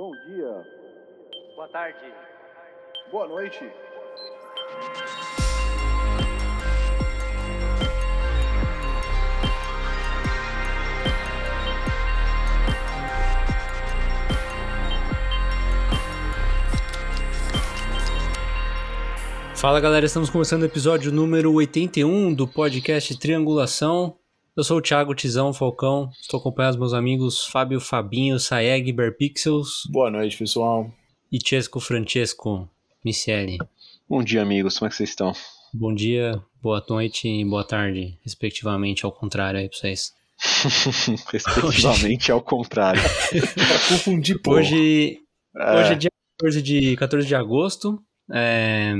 Bom dia. Boa tarde. Boa noite. Fala galera, estamos começando o episódio número 81 do podcast Triangulação. Eu sou o Thiago Tizão Falcão, estou acompanhando os meus amigos Fábio Fabinho, Saeg, Berpixels Boa noite, pessoal. e Chesco Francesco Micieli. Bom dia, amigos. Como é que vocês estão? Bom dia, boa noite e boa tarde, respectivamente, ao contrário aí pra vocês. Respectivamente ao contrário. Pra confundir, pô. Hoje, É, hoje é dia 14 de, 14 de agosto, é,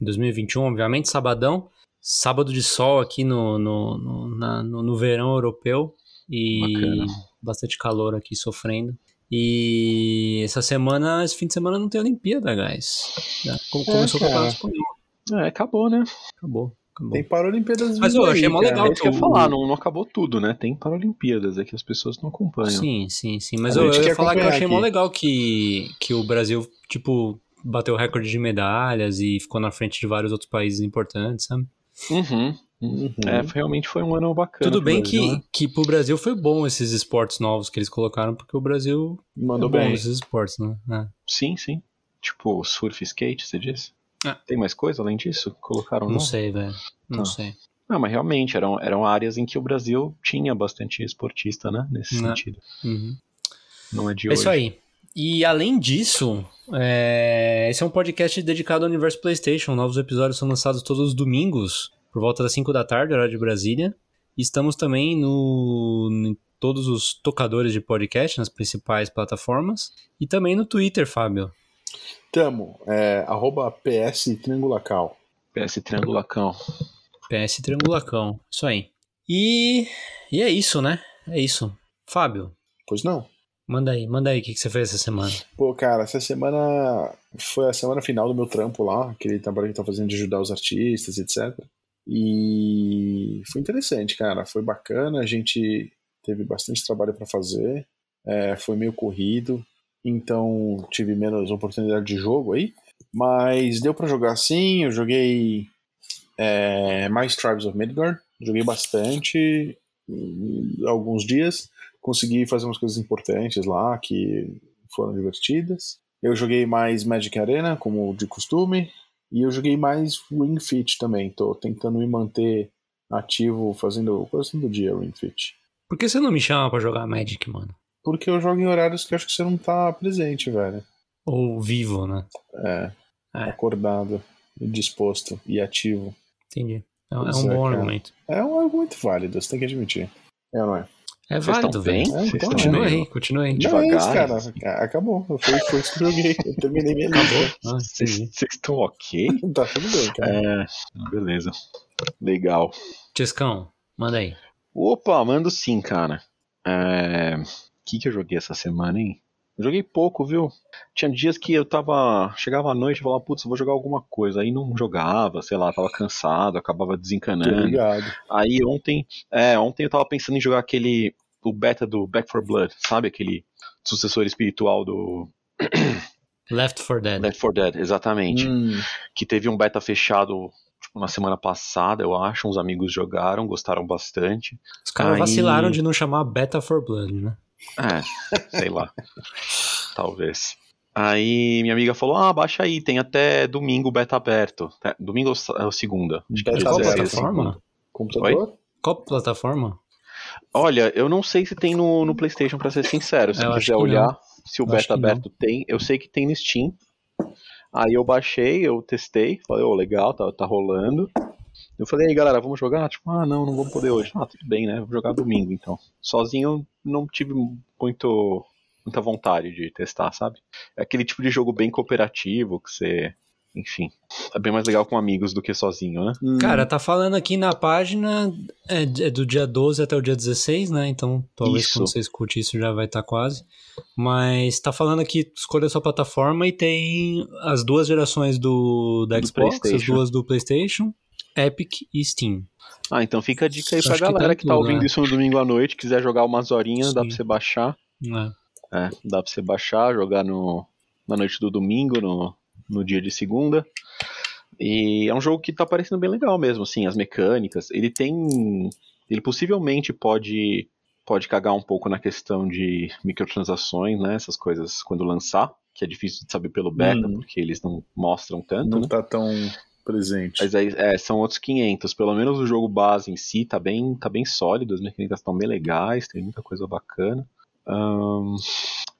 2021, obviamente, sabadão. Sábado de sol aqui no, no, no, na- no- no verão europeu e Bacana. bastante calor aqui sofrendo. E essa semana, esse fim de semana não tem Olimpíada, guys. Já co- Começou o cara. campeonato espanhol. é, acabou, né? Acabou, acabou. Tem Paralimpíadas Mas eu achei aí, mó legal É que eu ia o- falar, não, não acabou tudo, né? Tem Paralimpíadas, é que as pessoas não acompanham. Sim, sim, sim. Mas eu, eu ia falar que eu achei mó aqui. legal que, que o Brasil, tipo, bateu o recorde de medalhas e ficou na frente de vários outros países importantes, sabe? Uhum. Uhum. É, realmente foi um ano bacana. Tudo bem Brasil, que, né? que pro Brasil foi bom esses esportes novos que eles colocaram, porque o Brasil Mandou é bem. nesses esportes, né? É. Sim, sim. Tipo, surf skate, você disse? É. Tem mais coisa além disso? Colocaram Não sei, velho. Não Tá. sei. Não, mas realmente eram, eram áreas em que o Brasil tinha bastante esportista, né? Nesse Né. sentido. Uhum. Não é de É hoje. isso aí. E além disso, é, esse é um podcast dedicado ao universo PlayStation. Novos episódios são lançados todos os domingos, por volta das 5 da tarde, horário de Brasília. E estamos também no, em todos os tocadores de podcast, nas principais plataformas. E também no Twitter, Fábio. Tamo. É, arroba PS Triangulacal. PS Triangulacão. PS Triangulacão. Isso aí. E, e é isso, né? É isso. Fábio, Pois não? Manda aí, manda aí o que, que você fez essa semana. Pô, cara, essa semana foi a semana final do meu trampo lá, aquele trabalho que eu tô fazendo de ajudar os artistas, etc. E foi interessante, cara. Foi bacana, a gente teve bastante trabalho pra fazer, é, foi meio corrido, então tive menos oportunidade de jogo aí, mas deu pra jogar sim. Eu joguei é, mais Tribes of Midgard, joguei bastante, hum, alguns dias consegui fazer umas coisas importantes lá que foram divertidas. Eu joguei mais Magic Arena, como de costume, e eu joguei mais Ring Fit também. Tô tentando me manter ativo, fazendo coisa do dia Ring Fit. Por que você não me chama pra jogar Magic, mano? Porque eu jogo em horários que eu acho que você não tá presente, velho. Ou vivo, né? É, É. acordado, disposto e ativo. Entendi. É, é um é, bom cara. argumento. É um argumento válido, você tem que admitir. É, ou não é? É Vocês válido, estão bem? velho. Vocês então, estão Continua aí, continua aí. Não é isso, Devagar. cara. Acabou. Foi, foi isso que eu joguei. Eu terminei minha lista. Acabou. Ah, Vocês vocês estão ok? Tá tudo bem, cara. É, beleza. Legal. Chescão, manda aí. Opa, mando sim, cara. É... O que, que eu joguei essa semana, hein? Eu joguei pouco, viu? Tinha dias que eu tava. Chegava à noite e falava, putz, eu vou jogar alguma coisa. Aí não jogava, sei lá, tava cansado, acabava desencanando. ligado. Aí ontem. É, ontem eu tava pensando em jogar aquele. O beta do Back for Blood, sabe? Aquele sucessor espiritual do Left 4 Dead. Left 4 Dead, exatamente. Hum, que teve um beta fechado tipo, na semana passada, eu acho. Uns amigos jogaram, gostaram bastante. Os caras Aí- vacilaram de não chamar Beta for Blood, né? É, sei lá. Talvez. Aí minha amiga falou: Ah, baixa aí, tem até domingo beta aberto. É, Domingo ou ou segunda? Acho que dia Qual plataforma? computador? Qual plataforma? Olha, eu não sei se tem no, no PlayStation, pra ser sincero. Se Eu quiser olhar se o Eu beta não. aberto tem, eu sei que tem no Steam. Aí eu baixei, eu testei, falei, ô, legal, tá, tá rolando. Eu falei, aí galera, vamos jogar? Tipo, ah, não, não vamos poder hoje. Ah, tudo bem, né? Vou jogar domingo então. Sozinho eu não tive muito, muita vontade de testar, sabe? É aquele tipo de jogo bem cooperativo que você. Enfim. É bem mais legal com amigos do que sozinho, né? Hum, Cara, tá falando aqui na página é, é do dia 12 até o dia 16, né? Então, talvez Isso. quando você escute isso já vai estar quase. Mas tá falando aqui, escolha a sua plataforma e tem as duas gerações do, da Do Xbox, as duas do PlayStation, Epic e Steam. Ah, então fica a dica aí Acho pra que tá galera que, tá tudo, ouvindo né? isso no domingo à noite, quiser jogar umas horinhas, dá Sim. pra você baixar. né? É, dá pra você baixar, jogar no, na noite do domingo, no, no dia de segunda. E é um jogo que tá parecendo bem legal mesmo, assim, as mecânicas. Ele tem. Ele possivelmente pode pode cagar um pouco na questão de microtransações, né? Essas coisas quando lançar, que é difícil de saber pelo beta, Hum. porque eles não mostram tanto, Não né? tá tão presente. Mas aí, é, são outros 500. Pelo menos o jogo base em si tá bem, tá bem sólido, as mecânicas estão bem legais, tem muita coisa bacana. Ahn,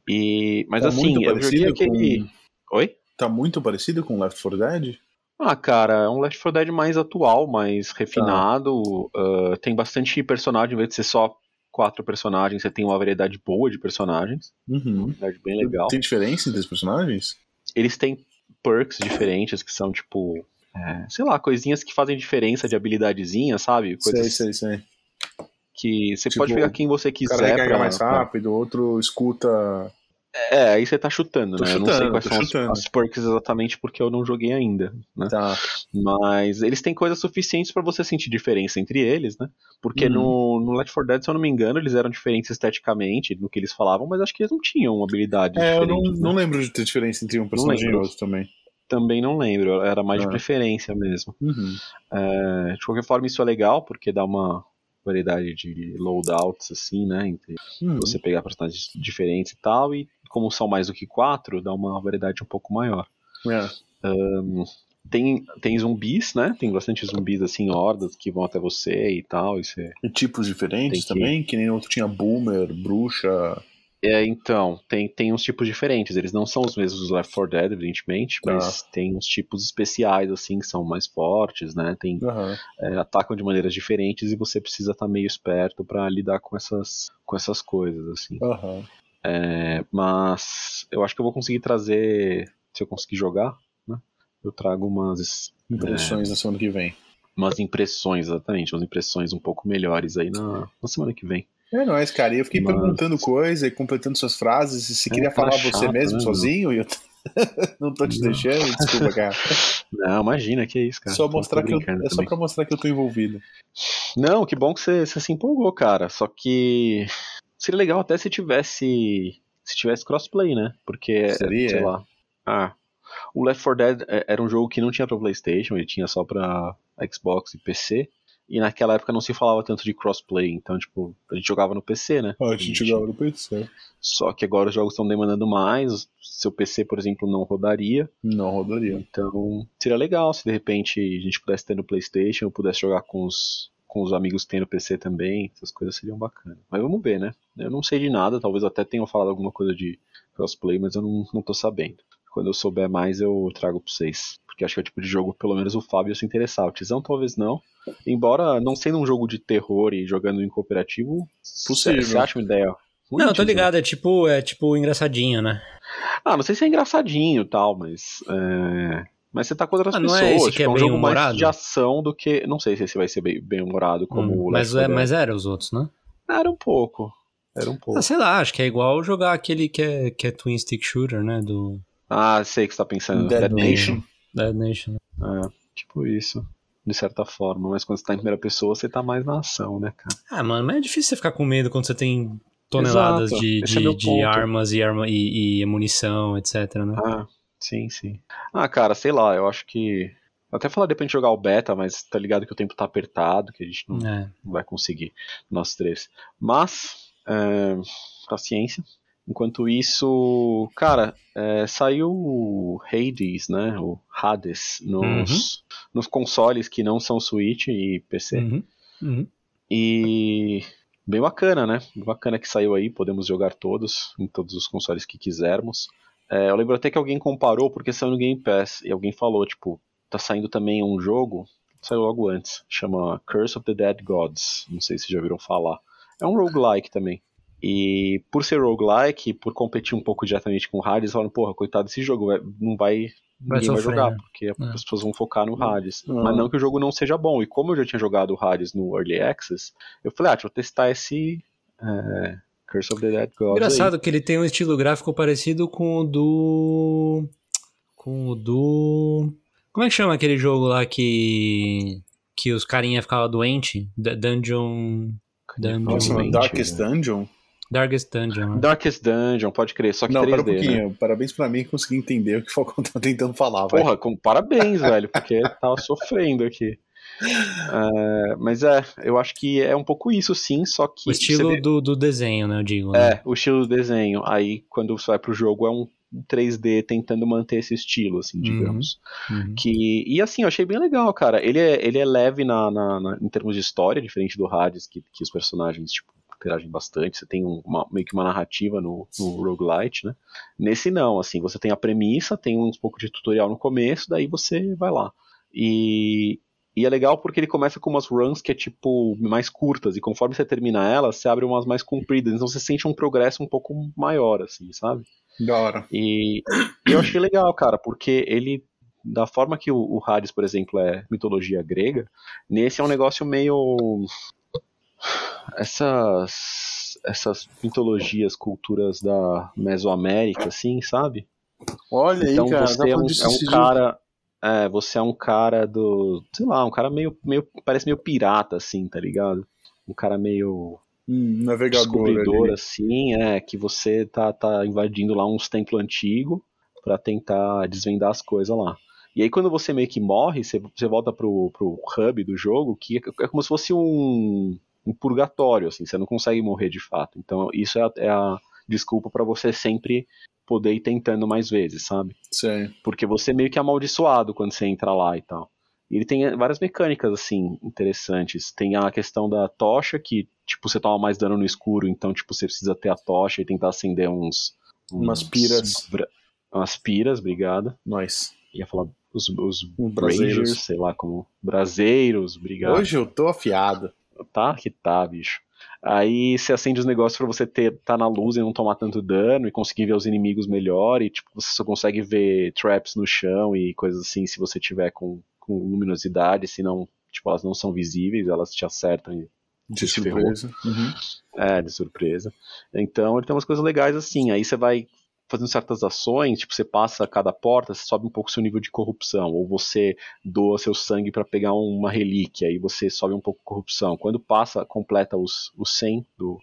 e, mas Tá assim, muito eu joguei parecido aquele. com- Oi? Tá muito parecido com Left 4 Dead? Ah, cara, é um Left 4 Dead mais atual, mais refinado. ah, tem bastante personagem, em vez de ser só quatro personagens, você tem uma variedade boa de personagens. Uhum. Variedade bem legal. Tem diferença entre os personagens? Eles têm perks diferentes, que são tipo. é, sei lá, coisinhas que fazem diferença de habilidadezinha, sabe? Coisas Sei, sei, sei. que você Tipo, pode pegar quem você O quiser. cara recarga pra- mais pra- rápido, o outro escuta. É, aí você tá chutando, Tô né? eu não sei chutando, quais são as, chutando. as perks exatamente porque eu não joguei ainda, né? Tá. Mas eles têm coisas suficientes pra você sentir diferença entre eles, né? Porque Uhum. no, no Left 4 Dead, se eu não me engano, eles eram diferentes esteticamente no que eles falavam, mas acho que eles não tinham habilidades É, eu não, diferentes. né? não lembro de ter diferença entre um personagem e outro também. Também não lembro, era mais de Ah. preferência mesmo. Uhum. É, de qualquer forma, isso é legal, porque dá uma variedade de loadouts, assim, né? Entre Uhum. você pegar personagens diferentes e tal, e como são mais do que quatro, dá uma variedade um pouco maior. É. Tem, tem zumbis, né? Tem bastante zumbis, assim, hordas que vão até você e tal, e você... E tipos diferentes que- também, que nem outro tinha boomer, bruxa. É, então, tem, tem uns tipos diferentes. Eles não são os mesmos do Left 4 Dead, evidentemente, Tá. mas tem uns tipos especiais, assim, que são mais fortes, né? Tem, Aham. é, atacam de maneiras diferentes e você precisa estar meio esperto pra lidar com essas, com essas coisas, assim. Aham. É, mas eu acho que eu vou conseguir trazer, se eu conseguir jogar, né? Eu trago umas, Impressões na semana que vem. umas impressões, exatamente, umas impressões um pouco melhores aí na, na semana que vem. É nóis, cara. E eu fiquei Mas- perguntando coisa e completando suas frases. Se É, queria cara falar você chato, mesmo né, sozinho, e eu não tô te Não. deixando, desculpa, cara. Não, imagina, que isso, cara. só mostrar que eu, é só pra mostrar que eu tô envolvido. Não, que bom que você, você se empolgou, cara. Só que seria legal até se tivesse se tivesse crossplay, né? Porque Seria? sei lá. Ah, o Left 4 Dead é- era um jogo que não tinha pra PlayStation, ele tinha só pra Xbox e PC. E naquela época não se falava tanto de crossplay, então tipo, a gente jogava no PC, né? Ah, a gente jogava no PC. Só que agora os jogos estão demandando mais, seu PC, por exemplo, não rodaria. Não rodaria. Então, seria legal se de repente a gente pudesse ter no PlayStation, eu pudesse jogar com os, com os amigos que tem no PC também, essas coisas seriam bacanas. Mas vamos ver, né? Eu não sei de nada, talvez até tenham falado alguma coisa de crossplay, mas eu não, não tô sabendo. Quando eu souber mais, eu trago pra vocês. Porque acho que é o tipo de jogo, pelo menos o Fábio se interessar. O Tizão talvez não. Embora não sendo um jogo de terror e jogando em cooperativo, Possível. Você acha uma ideia? ruim, Não, tô ligado, é tipo, é tipo engraçadinho, né? Ah, não sei se é engraçadinho e tal, mas. é, Mas você tá com outras Ah, não é pessoas. esse tipo, que é é um bem jogo mais humorado? de ação do que. Não sei se esse vai ser bem, bem humorado como Hum, o mas, Left 4 é, mas era os outros, né? Era um pouco. Era um pouco. Ah, sei lá, acho que é igual jogar aquele que é, que é Twin Stick Shooter, né? Do Ah, sei o que você tá pensando. Dead Dead Nation. Nation. Dead Nation. É, tipo isso. De certa forma. Mas quando você tá em primeira pessoa, você tá mais na ação, né, cara? Ah, mano, mas é difícil você ficar com medo quando você tem toneladas Exato, de, esse é de, de armas e, arma, e, e munição, etc, né? Ah, sim, sim. Ah, cara, sei lá, eu acho que. Até falar depois de jogar o beta, mas tá ligado que o tempo tá apertado, que a gente não, É. não vai conseguir, nós três. Mas, é, paciência. Enquanto isso, cara, é, saiu o Hades, né? O Hades nos, nos consoles que não são Switch e PC. Uhum. Uhum. E bem bacana, né? Bacana que saiu aí, podemos jogar todos, em todos os consoles que quisermos. É, eu lembro até que alguém comparou porque saiu no Game Pass e alguém falou, tipo, tá saindo também um jogo, saiu logo antes, chama Curse of the Dead Gods, não sei se já viram falar. É um roguelike também. E por ser roguelike, por competir um pouco diretamente com o Hades, falaram, porra, coitado desse jogo, vai- não vai. Vai ninguém vai sofrer, jogar, né? porque É. as pessoas vão focar no Hades. Mas não que o jogo não seja bom. E como eu já tinha jogado o Hades no Early Access, eu falei, ah, deixa eu testar esse é, Curse of the Dead Gods. Engraçado que ele tem um estilo gráfico parecido com o do. Com o do. Como é que chama aquele jogo lá que. Que os carinha ficavam doente? D- Dungeon. Aí. Dungeon. Nossa, Realmente, Darkest né? Dungeon? Darkest Dungeon. Né? Darkest Dungeon, pode crer, só que Não, 3D, para um pouquinho. né? Parabéns pra mim que consegui entender o que o Falcão tá tentando falar. vai. Porra, com, parabéns, velho, porque tava sofrendo aqui. É, mas é, eu acho que é um pouco isso, sim, só que. O estilo vê- do, do desenho, né? Eu digo. né? É, o estilo do desenho. Aí, quando você vai pro jogo, é um 3D tentando manter esse estilo, assim, Uhum. digamos. Uhum. Que, e assim, eu achei bem legal, cara. Ele é, ele é leve na, na- na- em termos de história, diferente do Hades, que, que os personagens, tipo, interagem bastante. Você tem um- uma, meio que uma narrativa no, no roguelite, né? Nesse não, assim, você tem a premissa, tem uns pouco de tutorial no começo, daí você vai lá. E, e é legal porque ele começa com umas runs que é tipo mais curtas, e conforme você termina elas, você abre umas mais compridas, então você sente um progresso um pouco maior, assim, sabe? Da hora. E eu achei legal, cara, porque ele, da forma que o, o Hades, por exemplo, é mitologia grega, nesse é um negócio meio. Essas. Essas mitologias, culturas da Mesoamérica, assim, sabe? Olha Então aí, cara. você é um, é um cara. É, você é um cara do. Sei lá, um cara meio. meio parece meio pirata, assim, tá ligado? Um cara meio Hum, navegador. descobridor, ali. assim, é, que você tá, tá invadindo lá uns templos antigos pra tentar desvendar as coisas lá. E aí quando você meio que morre, você, você volta pro, pro hub do jogo, que é, é como se fosse um, um purgatório, assim, você não consegue morrer de fato. Então isso é a, é a desculpa pra você sempre poder ir tentando mais vezes, sabe? Sei. Porque você é meio que é amaldiçoado quando você entra lá e tal. E ele tem várias mecânicas, assim, interessantes. Tem a questão da tocha, que, tipo, você toma mais dano no escuro, então, tipo, você precisa ter a tocha e tentar acender uns... Umas uns piras. bra- Umas piras, obrigado. Nós. Ia falar os, os Os braseiros, braseiros. sei lá, como... Braseiros, obrigado. Hoje eu tô afiado. Tá que tá, bicho. Aí você acende os negócios pra você ter tá na luz e não tomar tanto dano e conseguir ver os inimigos melhor e tipo você só consegue ver traps no chão e coisas assim se você tiver com, com luminosidade, senão tipo elas não são visíveis, elas te acertam e De surpresa. Uhum. é, de surpresa. Então ele tem umas coisas legais assim. Aí você vai fazendo certas ações, tipo, você passa cada porta, você sobe um pouco seu nível de corrupção. Ou você doa seu sangue para pegar uma relíquia, aí você sobe um pouco corrupção. Quando passa, completa os, os 100 do,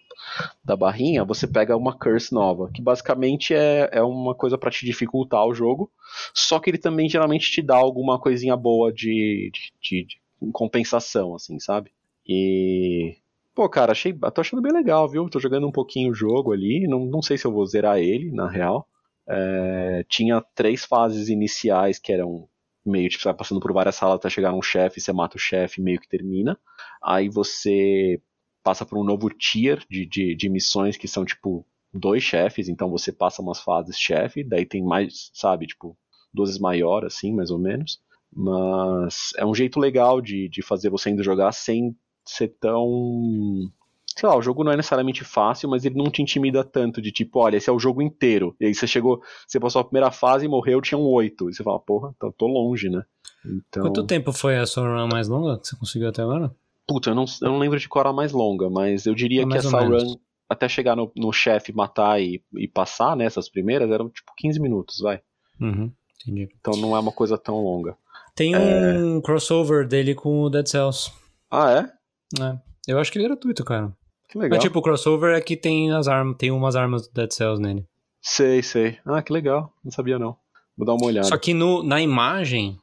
da barrinha, você pega uma curse nova, que basicamente é, é uma coisa para te dificultar o jogo, só que ele também geralmente te dá alguma coisinha boa de, de, de- de compensação, assim, sabe? E. Pô, cara, achei, tô achando bem legal, viu? Tô jogando um pouquinho o jogo ali, não, não sei se eu vou zerar ele, na real. É, tinha três fases iniciais que eram meio tipo, você vai passando por várias salas até chegar num chefe, você mata o chefe meio que termina. Aí você passa por um novo tier de, de, de missões que são tipo dois chefes, então você passa umas fases chefe, daí tem mais, sabe, tipo, doses maior, assim, mais ou menos. Mas é um jeito legal de, de fazer você ainda jogar sem ser tão. Sei lá, o jogo não é necessariamente fácil, mas ele não te intimida tanto de tipo, olha, esse é o jogo inteiro. E aí você chegou, você passou a primeira fase e morreu, tinha um oito. E você fala, porra, então tô longe, né? Então. Quanto tempo foi a sua run mais longa que você conseguiu até agora? Puta, eu não, eu não lembro de qual era a mais longa, mas eu diria É que essa run, até chegar no, no chefe, matar e, e passar, né, essas primeiras, eram tipo 15 minutos, vai. Uhum, entendi. Então não é uma coisa tão longa. Tem um crossover dele com o Dead Cells. Ah, é? É. Eu acho que ele é gratuito, cara. Que legal. Mas tipo, o crossover é que tem as armas, tem umas armas do Dead Cells nele. Sei, sei. Ah, que legal. Não sabia não. Vou dar uma olhada. Só que no, na imagem.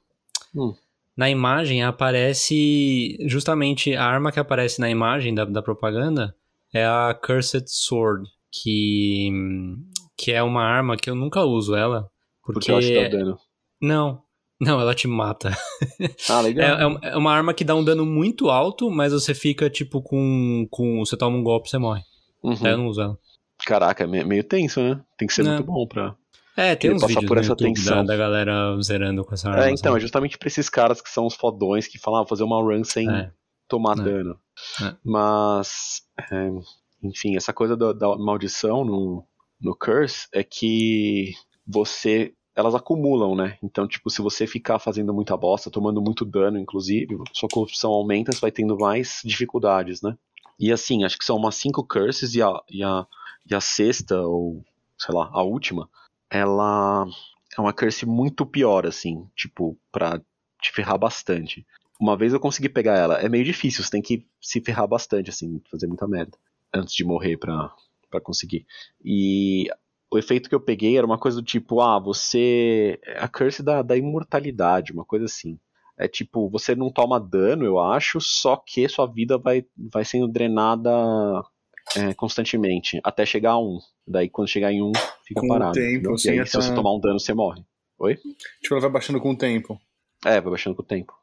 Hum. Na imagem aparece. Justamente a arma que aparece na imagem da, da propaganda é a Cursed Sword. Que. Que é uma arma que eu nunca uso ela. Porque. Porque eu acho que dá dano. Não. Não, ela te mata. Ah, É, legal. é- é uma arma que dá um dano muito alto, mas você fica, tipo, com. com você toma um golpe e você morre. Uhum. Eu não uso ela. Caraca, é me- meio tenso, né? Tem que ser muito bom pra. É, tem uns passar vídeos por essa YouTube tensão. da, da galera zerando com essa arma. É, então, é sabe? justamente pra esses caras que são os fodões que falam, ah, fazer uma run sem É. tomar É. dano. É. Mas, é, enfim, essa coisa da, da maldição no, no Curse é que você. Elas acumulam, né? Então, tipo, se você ficar fazendo muita bosta, tomando muito dano, inclusive, sua corrupção aumenta, você vai tendo mais dificuldades, né? E assim, acho que são umas cinco curses e a, e a, e a sexta, ou sei lá, a última, ela é uma curse muito pior, assim, tipo, pra te ferrar bastante. Uma vez eu consegui pegar ela, é meio difícil, você tem que se ferrar bastante, assim, fazer muita merda, antes de morrer pra, para conseguir. E o efeito que eu peguei era uma coisa do tipo, ah, você. A curse da, da imortalidade, uma coisa assim. É tipo, você não toma dano, eu acho, só que sua vida vai, vai sendo drenada é, constantemente, até chegar a um. Daí quando chegar em um, fica Com o parado. tempo, assim, e aí, essa- se você tomar um dano, você morre. Oi? Tipo, ela vai baixando com o tempo. É, vai baixando com o tempo.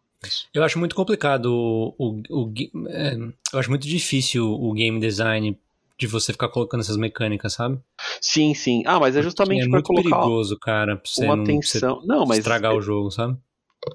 Eu acho muito complicado o. o, o é, eu acho muito difícil o game design de você ficar colocando essas mecânicas, sabe? Sim, sim. Ah, mas é justamente é muito colocar perigoso, cara, pra você uma não pra você. Não, mas estragar o jogo, sabe?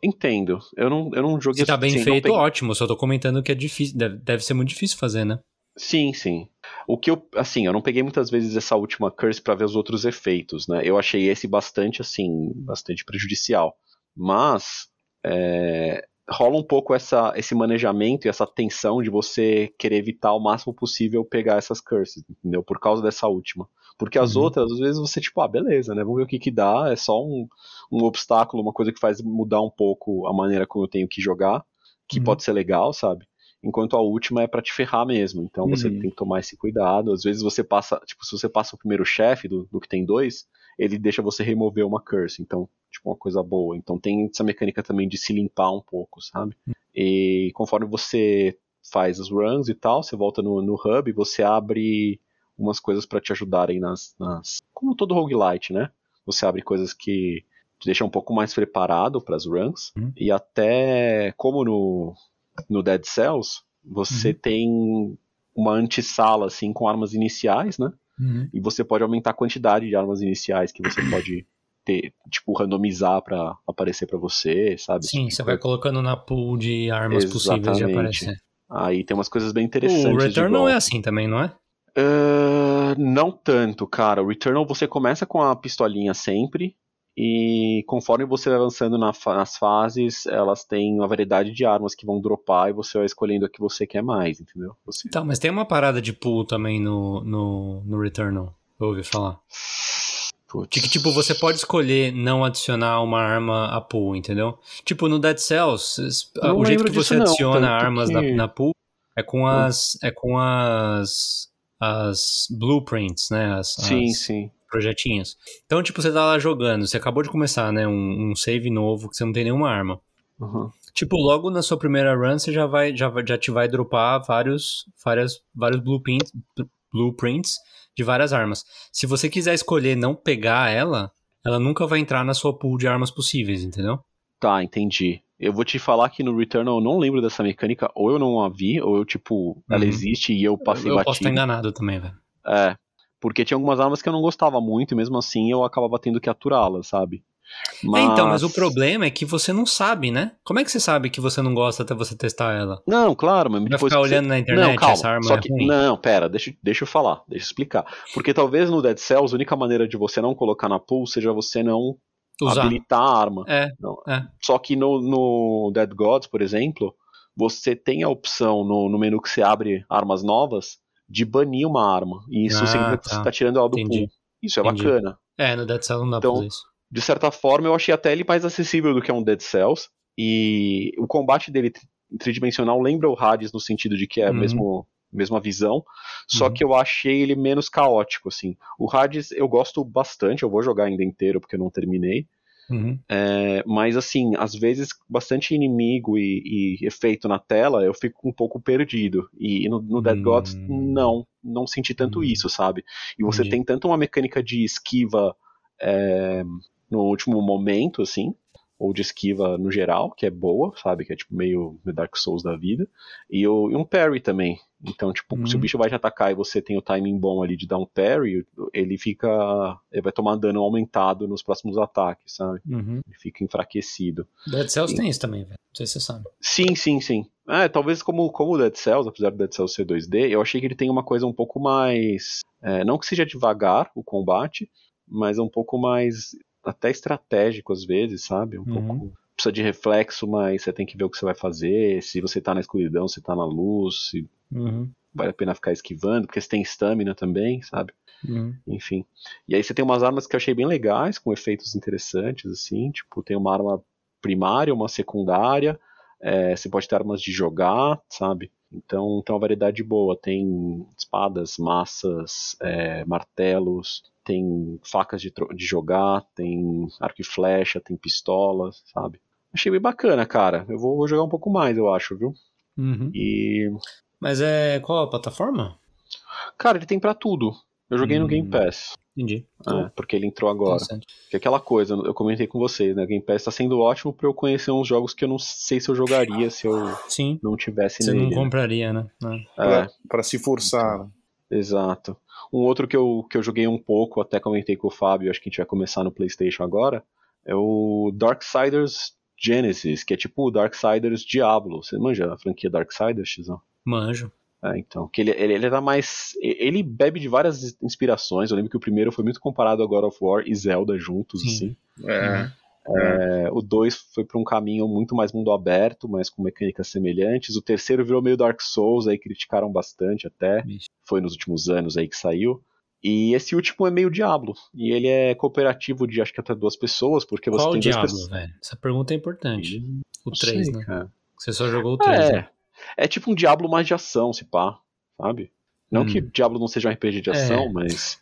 entendo. Eu não, eu não joguei Se tá bem assim, feito, ótimo. Só tô comentando que é difícil. Deve, deve ser muito difícil fazer, né? Sim, sim. O que eu, assim, eu não peguei muitas vezes essa última curse pra ver os outros efeitos, né? Eu achei esse bastante, assim, bastante prejudicial. Mas é, rola um pouco essa, esse manejamento e essa tensão de você querer evitar o máximo possível pegar essas curses, entendeu? Por causa dessa última. Porque as Uhum. outras, às vezes você, tipo, ah, beleza, né? Vamos ver o que que dá. É só um, um obstáculo, uma coisa que faz mudar um pouco a maneira como eu tenho que jogar, que Uhum. pode ser legal, sabe? Enquanto a última é pra te ferrar mesmo. Então você Uhum. tem que tomar esse cuidado. Às vezes você passa, tipo, se você passa o primeiro chefe do, do que tem dois, ele deixa você remover uma curse. Então, tipo, uma coisa boa. Então tem essa mecânica também de se limpar um pouco, sabe? E conforme você faz os runs e tal, você volta no, no hub você abre umas coisas pra te ajudarem nas, nas. Como todo roguelite, né? Você abre coisas que te deixam um pouco mais preparado para as runs. Uhum. E até como no, no Dead Cells, você Uhum. tem uma antessala assim com armas iniciais, né? E você pode aumentar a quantidade de armas iniciais que você pode ter, tipo, randomizar pra aparecer pra você, sabe? Sim, tipo você vai colocando na pool de armas possíveis de Exatamente. aparecer. Aí tem umas coisas bem interessantes. O Returnal volta. é assim também, não é? Ah, não tanto, cara. O Returnal você começa com a pistolinha sempre. E conforme você vai avançando na fa- nas fases, elas têm uma variedade de armas que vão dropar e você vai escolhendo a que você quer mais, entendeu? Você... Tá, mas tem uma parada de pool também no, no, no Returnal. Eu ouvi falar. Putz. De que, tipo, você pode escolher não adicionar uma arma a pool, entendeu? Tipo, no Dead Cells, o jeito que você não, adiciona armas na, que- na pool é com as. É com as. As blueprints, né? As, Sim, as sim. projetinhos. Então, tipo, você tá lá jogando, você acabou de começar, né? Um, um save novo que você não tem nenhuma arma. Uhum. Tipo, logo na sua primeira run, você já vai, já, já te vai dropar vários, várias, vários blueprints, blueprints de várias armas. Se você quiser escolher não pegar ela, ela nunca vai entrar na sua pool de armas possíveis, entendeu? Tá, entendi. Eu vou te falar que no Returnal eu não lembro dessa mecânica, ou eu não a vi, ou eu, tipo, ela Uhum. existe e eu passei eu posso batido. estar enganado também, velho. É. Porque tinha algumas armas que eu não gostava muito, e mesmo assim eu acabava tendo que aturá-las, sabe? É, então, mas o problema é que você não sabe, né? Como é que você sabe que você não gosta até você testar ela? Não, claro, mas Vai depois ficar que você- olhando na internet Não, calma. essa arma só é que... ruim? Não, pera, deixa, deixa eu falar, deixa eu explicar. Porque talvez no Dead Cells a única maneira de você não colocar na pool seja você não Usar. habilitar a arma. É, é. Só que no, no Dead Gods, por exemplo, você tem a opção no, no menu que você abre armas novas de banir uma arma. E isso Ah, significa que tá. você está tirando ela do Entendi. pool. Isso é Entendi. bacana. É, no Dead Cells não dá Então, pra fazer isso. De certa forma, eu achei até ele mais acessível do que um Dead Cells. E o combate dele tri- tridimensional lembra o Hades no sentido de que é Uhum. mesmo, mesma visão. Só Uhum. que eu achei ele menos caótico, assim. O Hades eu gosto bastante, eu vou jogar ainda inteiro porque eu não terminei. Uhum. É, mas assim, às vezes bastante inimigo e, e efeito na tela, eu fico um pouco perdido. E no, no Dead Hum. Gods, não, não senti tanto Hum. isso, sabe? E você Entendi. tem tanto uma mecânica de esquiva é, no último momento, assim, ou de esquiva no geral, que é boa, sabe? Que é tipo meio Dark Souls da vida. E, o- e um parry também. Então, tipo, se o Uhum. bicho vai te atacar e você tem o timing bom ali de dar um parry, ele fica. Ele vai tomar dano aumentado nos próximos ataques, sabe? Uhum. Ele fica enfraquecido. Dead Cells Sim. tem isso também, velho. Não sei se você sabe. Sim, sim, sim. É, talvez como, como o Dead Cells, apesar do Dead Cells ser 2D, eu achei que ele tem uma coisa um pouco mais. é, não que seja devagar o combate, mas um pouco mais. Até estratégico às vezes, sabe? Um Uhum. pouco. Precisa de reflexo, mas você tem que ver o que você vai fazer. Se você tá na escuridão, se tá na luz, se Uhum. vale a pena ficar esquivando, porque você tem stamina também, sabe? Uhum. Enfim. E aí você tem umas armas que eu achei bem legais, com efeitos interessantes, assim. Tipo, tem uma arma primária, uma secundária. é, você pode ter armas de jogar, sabe? Então tem uma variedade boa. Tem espadas, massas, é, martelos, tem facas de, de, jogar, tem arco e flecha, tem pistola, sabe? Achei bem bacana, cara. Eu vou, vou jogar um pouco mais, eu acho, viu? Uhum. E. Mas é qual a plataforma? Cara, ele tem para tudo. Eu joguei hum, no Game Pass. Entendi. É, porque ele entrou agora. Que é aquela coisa, eu comentei com vocês, né? O Game Pass tá sendo ótimo pra eu conhecer uns jogos que eu não sei se eu jogaria se eu Sim. não tivesse Você nele. não compraria, né? É. Pra, pra se forçar. Né? Exato. Um outro que eu, que eu joguei um pouco, até comentei com o Fábio, acho que a gente vai começar no PlayStation agora, é o Darksiders Genesis, que é tipo o Darksiders Diablo. Você manja a franquia Darksiders, Xizão? Manjo. É, então, que ele, ele, ele era mais. Ele bebe de várias inspirações. Eu lembro que o primeiro foi muito comparado a God of War e Zelda juntos, Sim. assim. É. É, o 2 foi para um caminho muito mais mundo aberto, mas com mecânicas semelhantes. O terceiro virou meio Dark Souls, aí criticaram bastante até. Vixe. Foi nos últimos anos aí que saiu. E esse último é meio Diablo. E ele é cooperativo de acho que até duas pessoas, porque você Qual tem Diablo, duas pessoas. velho? Essa pergunta é importante. O Não 3, sei, né? cara. Você só jogou o 3, é, né? É tipo um Diablo mais de ação, se pá, sabe? Não Hum. que Diablo não seja um RPG de É. ação, mas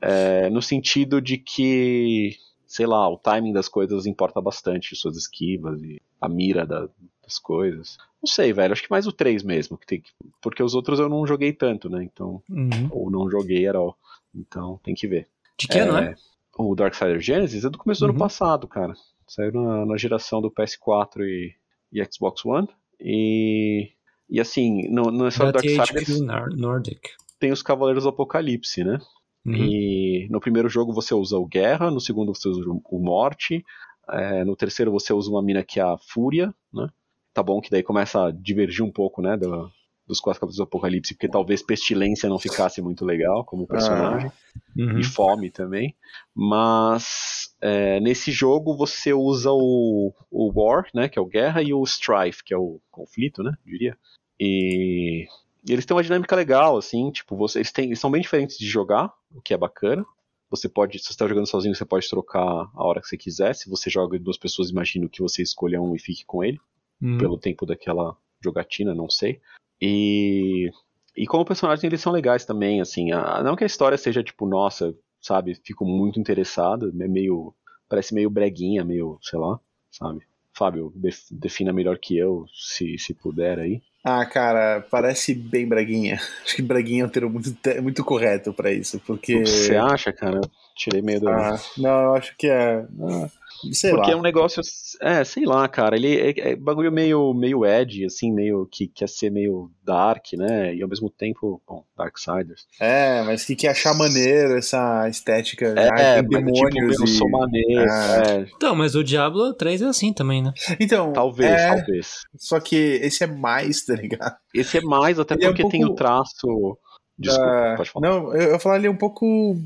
é, no sentido de que, sei lá, o timing das coisas importa bastante, suas esquivas e a mira da- das coisas. Não sei, velho, acho que mais o 3 mesmo, que tem que- porque os outros eu não joguei tanto, né? Então, Uhum. ou não joguei at all. Então, tem que ver. De que ano, é? O Darksiders Genesis é do começo do Uhum. ano passado, cara. Saiu na, na geração do PS4 e, e Xbox One. E, e assim, no, no só do Da Darksiders THQ Nor- Nordic. tem os Cavaleiros do Apocalipse, né? Uhum. E no primeiro jogo você usa o Guerra, no segundo você usa o Morte, é, no terceiro você usa uma mina que é a Fúria, né? Tá bom que daí começa a divergir um pouco, né, do- dos quatro Cavaleiros do Apocalipse, porque talvez Pestilência não ficasse muito legal como personagem Uhum. e fome também. Mas é, nesse jogo você usa o, o War, né, que é o guerra, e o Strife, que é o conflito, né, diria. E, e eles têm uma dinâmica legal, assim, tipo, você, eles, têm, eles são bem diferentes de jogar, o que é bacana. Você pode, se você está jogando sozinho, você pode trocar a hora que você quiser. Se você joga em duas pessoas, imagino que você escolha um e fique com ele Uhum. pelo tempo daquela jogatina, não sei. E, e como personagens eles são legais também, assim, a- não que a história seja tipo, nossa, sabe, fico muito interessado, é meio, parece meio breguinha, meio, sei lá, sabe. Fábio, def- defina melhor que eu, se, se puder aí. Ah, cara, parece bem braguinha. Acho que braguinha é um termo muito, muito correto pra isso, porque... Você acha, cara? Eu Tirei meio do... Ah, não, eu acho que é... ah, sei Porque lá. é um negócio, é, sei lá, cara, ele é, é bagulho meio, meio edgy, assim, meio que quer ser meio dark, né, e ao mesmo tempo, bom, Darksiders. É, mas que quer achar maneiro essa estética. É, ah, tem mas tipo, demônios eu sou e... maneiro, Ah. é, Então, mas o Diablo 3 é assim também, né? Então, talvez, é, talvez. só que esse é mais, tá ligado? Esse é mais, até Ele é um porque tem o pouco- traço... Desculpa, Ah, pode falar. Não, eu, eu falar ele é um pouco.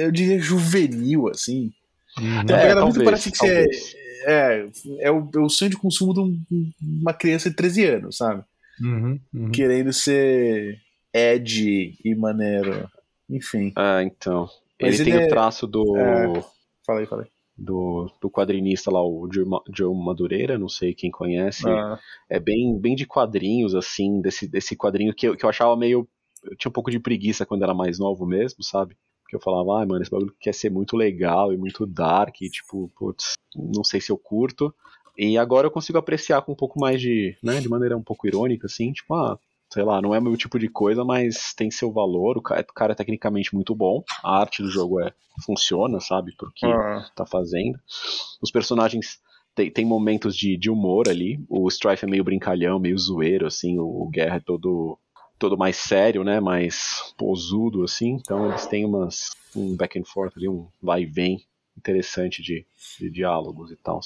Eu diria juvenil, assim. Uhum. Tem uma É, pegada muito talvez, parece que você talvez. é, é, o, é o sonho de consumo de um- uma criança de 13 anos, sabe? Uhum. Uhum. Querendo ser edgy e maneiro. Enfim, É, então. Ele ele tem é- o traço do, é. falei, falei. do, do quadrinista lá, o Joe Joe Madureira, não sei quem conhece. Ah, é bem, bem de quadrinhos, assim, desse, desse quadrinho que eu, que eu achava meio. Eu tinha um pouco de preguiça quando era mais novo mesmo, sabe? Porque eu falava, ai, mano, esse bagulho quer ser muito legal e muito dark, e tipo, putz, não sei se eu curto. E agora eu consigo apreciar com um pouco mais de, né, de maneira um pouco irônica, assim, tipo, ah, sei lá, não é meu tipo de coisa, mas tem seu valor, o cara, o cara é tecnicamente muito bom, a arte do jogo é funciona, sabe, pro que ah, tá fazendo. Os personagens tem, tem momentos de, de humor ali. O Strife é meio brincalhão, meio zoeiro, assim. O, o Guerra é todo, todo mais sério, né? Mais posudo, assim. Então eles têm umas, um back and forth ali, um vai e vem interessante de, de diálogos e tal.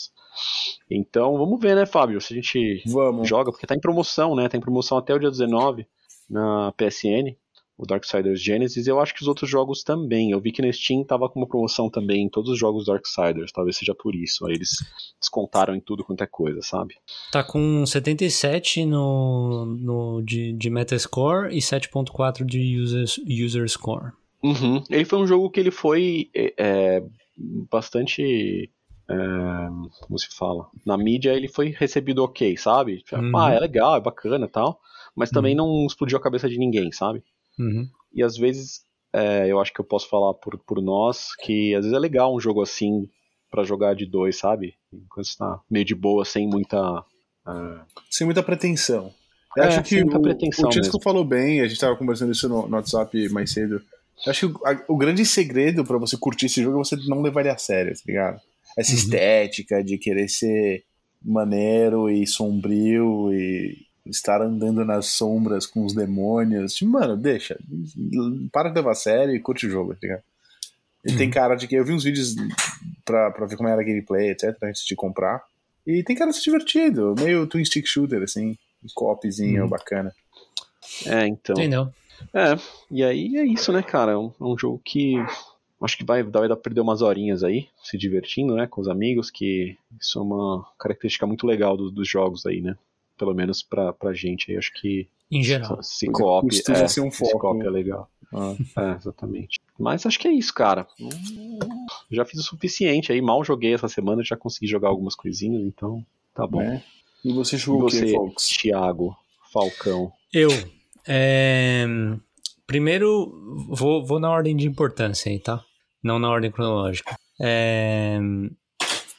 Então vamos ver, né, Fábio? Se a gente vamos. joga, porque tá em promoção, né? Tá em promoção até o dia 19 na PSN, o Darksiders Genesis, e eu acho que os outros jogos também. Eu vi que na Steam tava com uma promoção também em todos os jogos Darksiders, talvez seja por isso. Aí eles descontaram em tudo quanto é coisa, sabe? Tá com 77 no, no, de, de Metascore e 7.4 de user, user Score. Uhum. Ele foi um jogo que ele foi é, é, bastante é, como se fala? Na mídia ele foi recebido ok, sabe? Tipo, Uhum. Ah, é legal, é bacana e tal. Mas também não explodiu a cabeça de ninguém, sabe? Uhum. E às vezes, é, eu acho que eu posso falar por, por nós, que às vezes é legal um jogo assim pra jogar de dois, sabe? Enquanto você tá meio de boa, sem muita. é, Sem muita pretensão. Eu É, acho que o, pretensão o Chesco mesmo. falou bem, a gente tava conversando isso no, no WhatsApp mais cedo. Eu acho que o, a- o grande segredo pra você curtir esse jogo é você não levar ele a sério, tá ligado? Essa Uhum. estética de querer ser maneiro e sombrio e estar andando nas sombras com os demônios. Tipo, mano, deixa. Para de levar a sério e curte o jogo, tá ligado? Ele tem Uhum. cara de que. Eu vi uns vídeos pra, pra ver como era a gameplay, etc., antes de comprar. E tem cara de ser divertido, meio twin stick shooter, assim, um copzinho Uhum. bacana. É, então. Entendeu? É, e aí é isso, né, cara? É um, é um jogo que acho que vai, vai dar pra perder umas horinhas aí, se divertindo, né, com os amigos, que isso é uma característica muito legal do- dos jogos aí, né? Pelo menos pra, pra gente aí, acho que Em geral. se Pois é, é, ser um foco. é legal. Ah. É, exatamente. Mas acho que é isso, cara. Já fiz o suficiente aí, mal joguei essa semana, já consegui jogar algumas coisinhas, então tá bom. né? E você jogou o que? Thiago, Falcão. Eu. é, Primeiro, vou, vou na ordem de importância aí, tá? Não na ordem cronológica. É,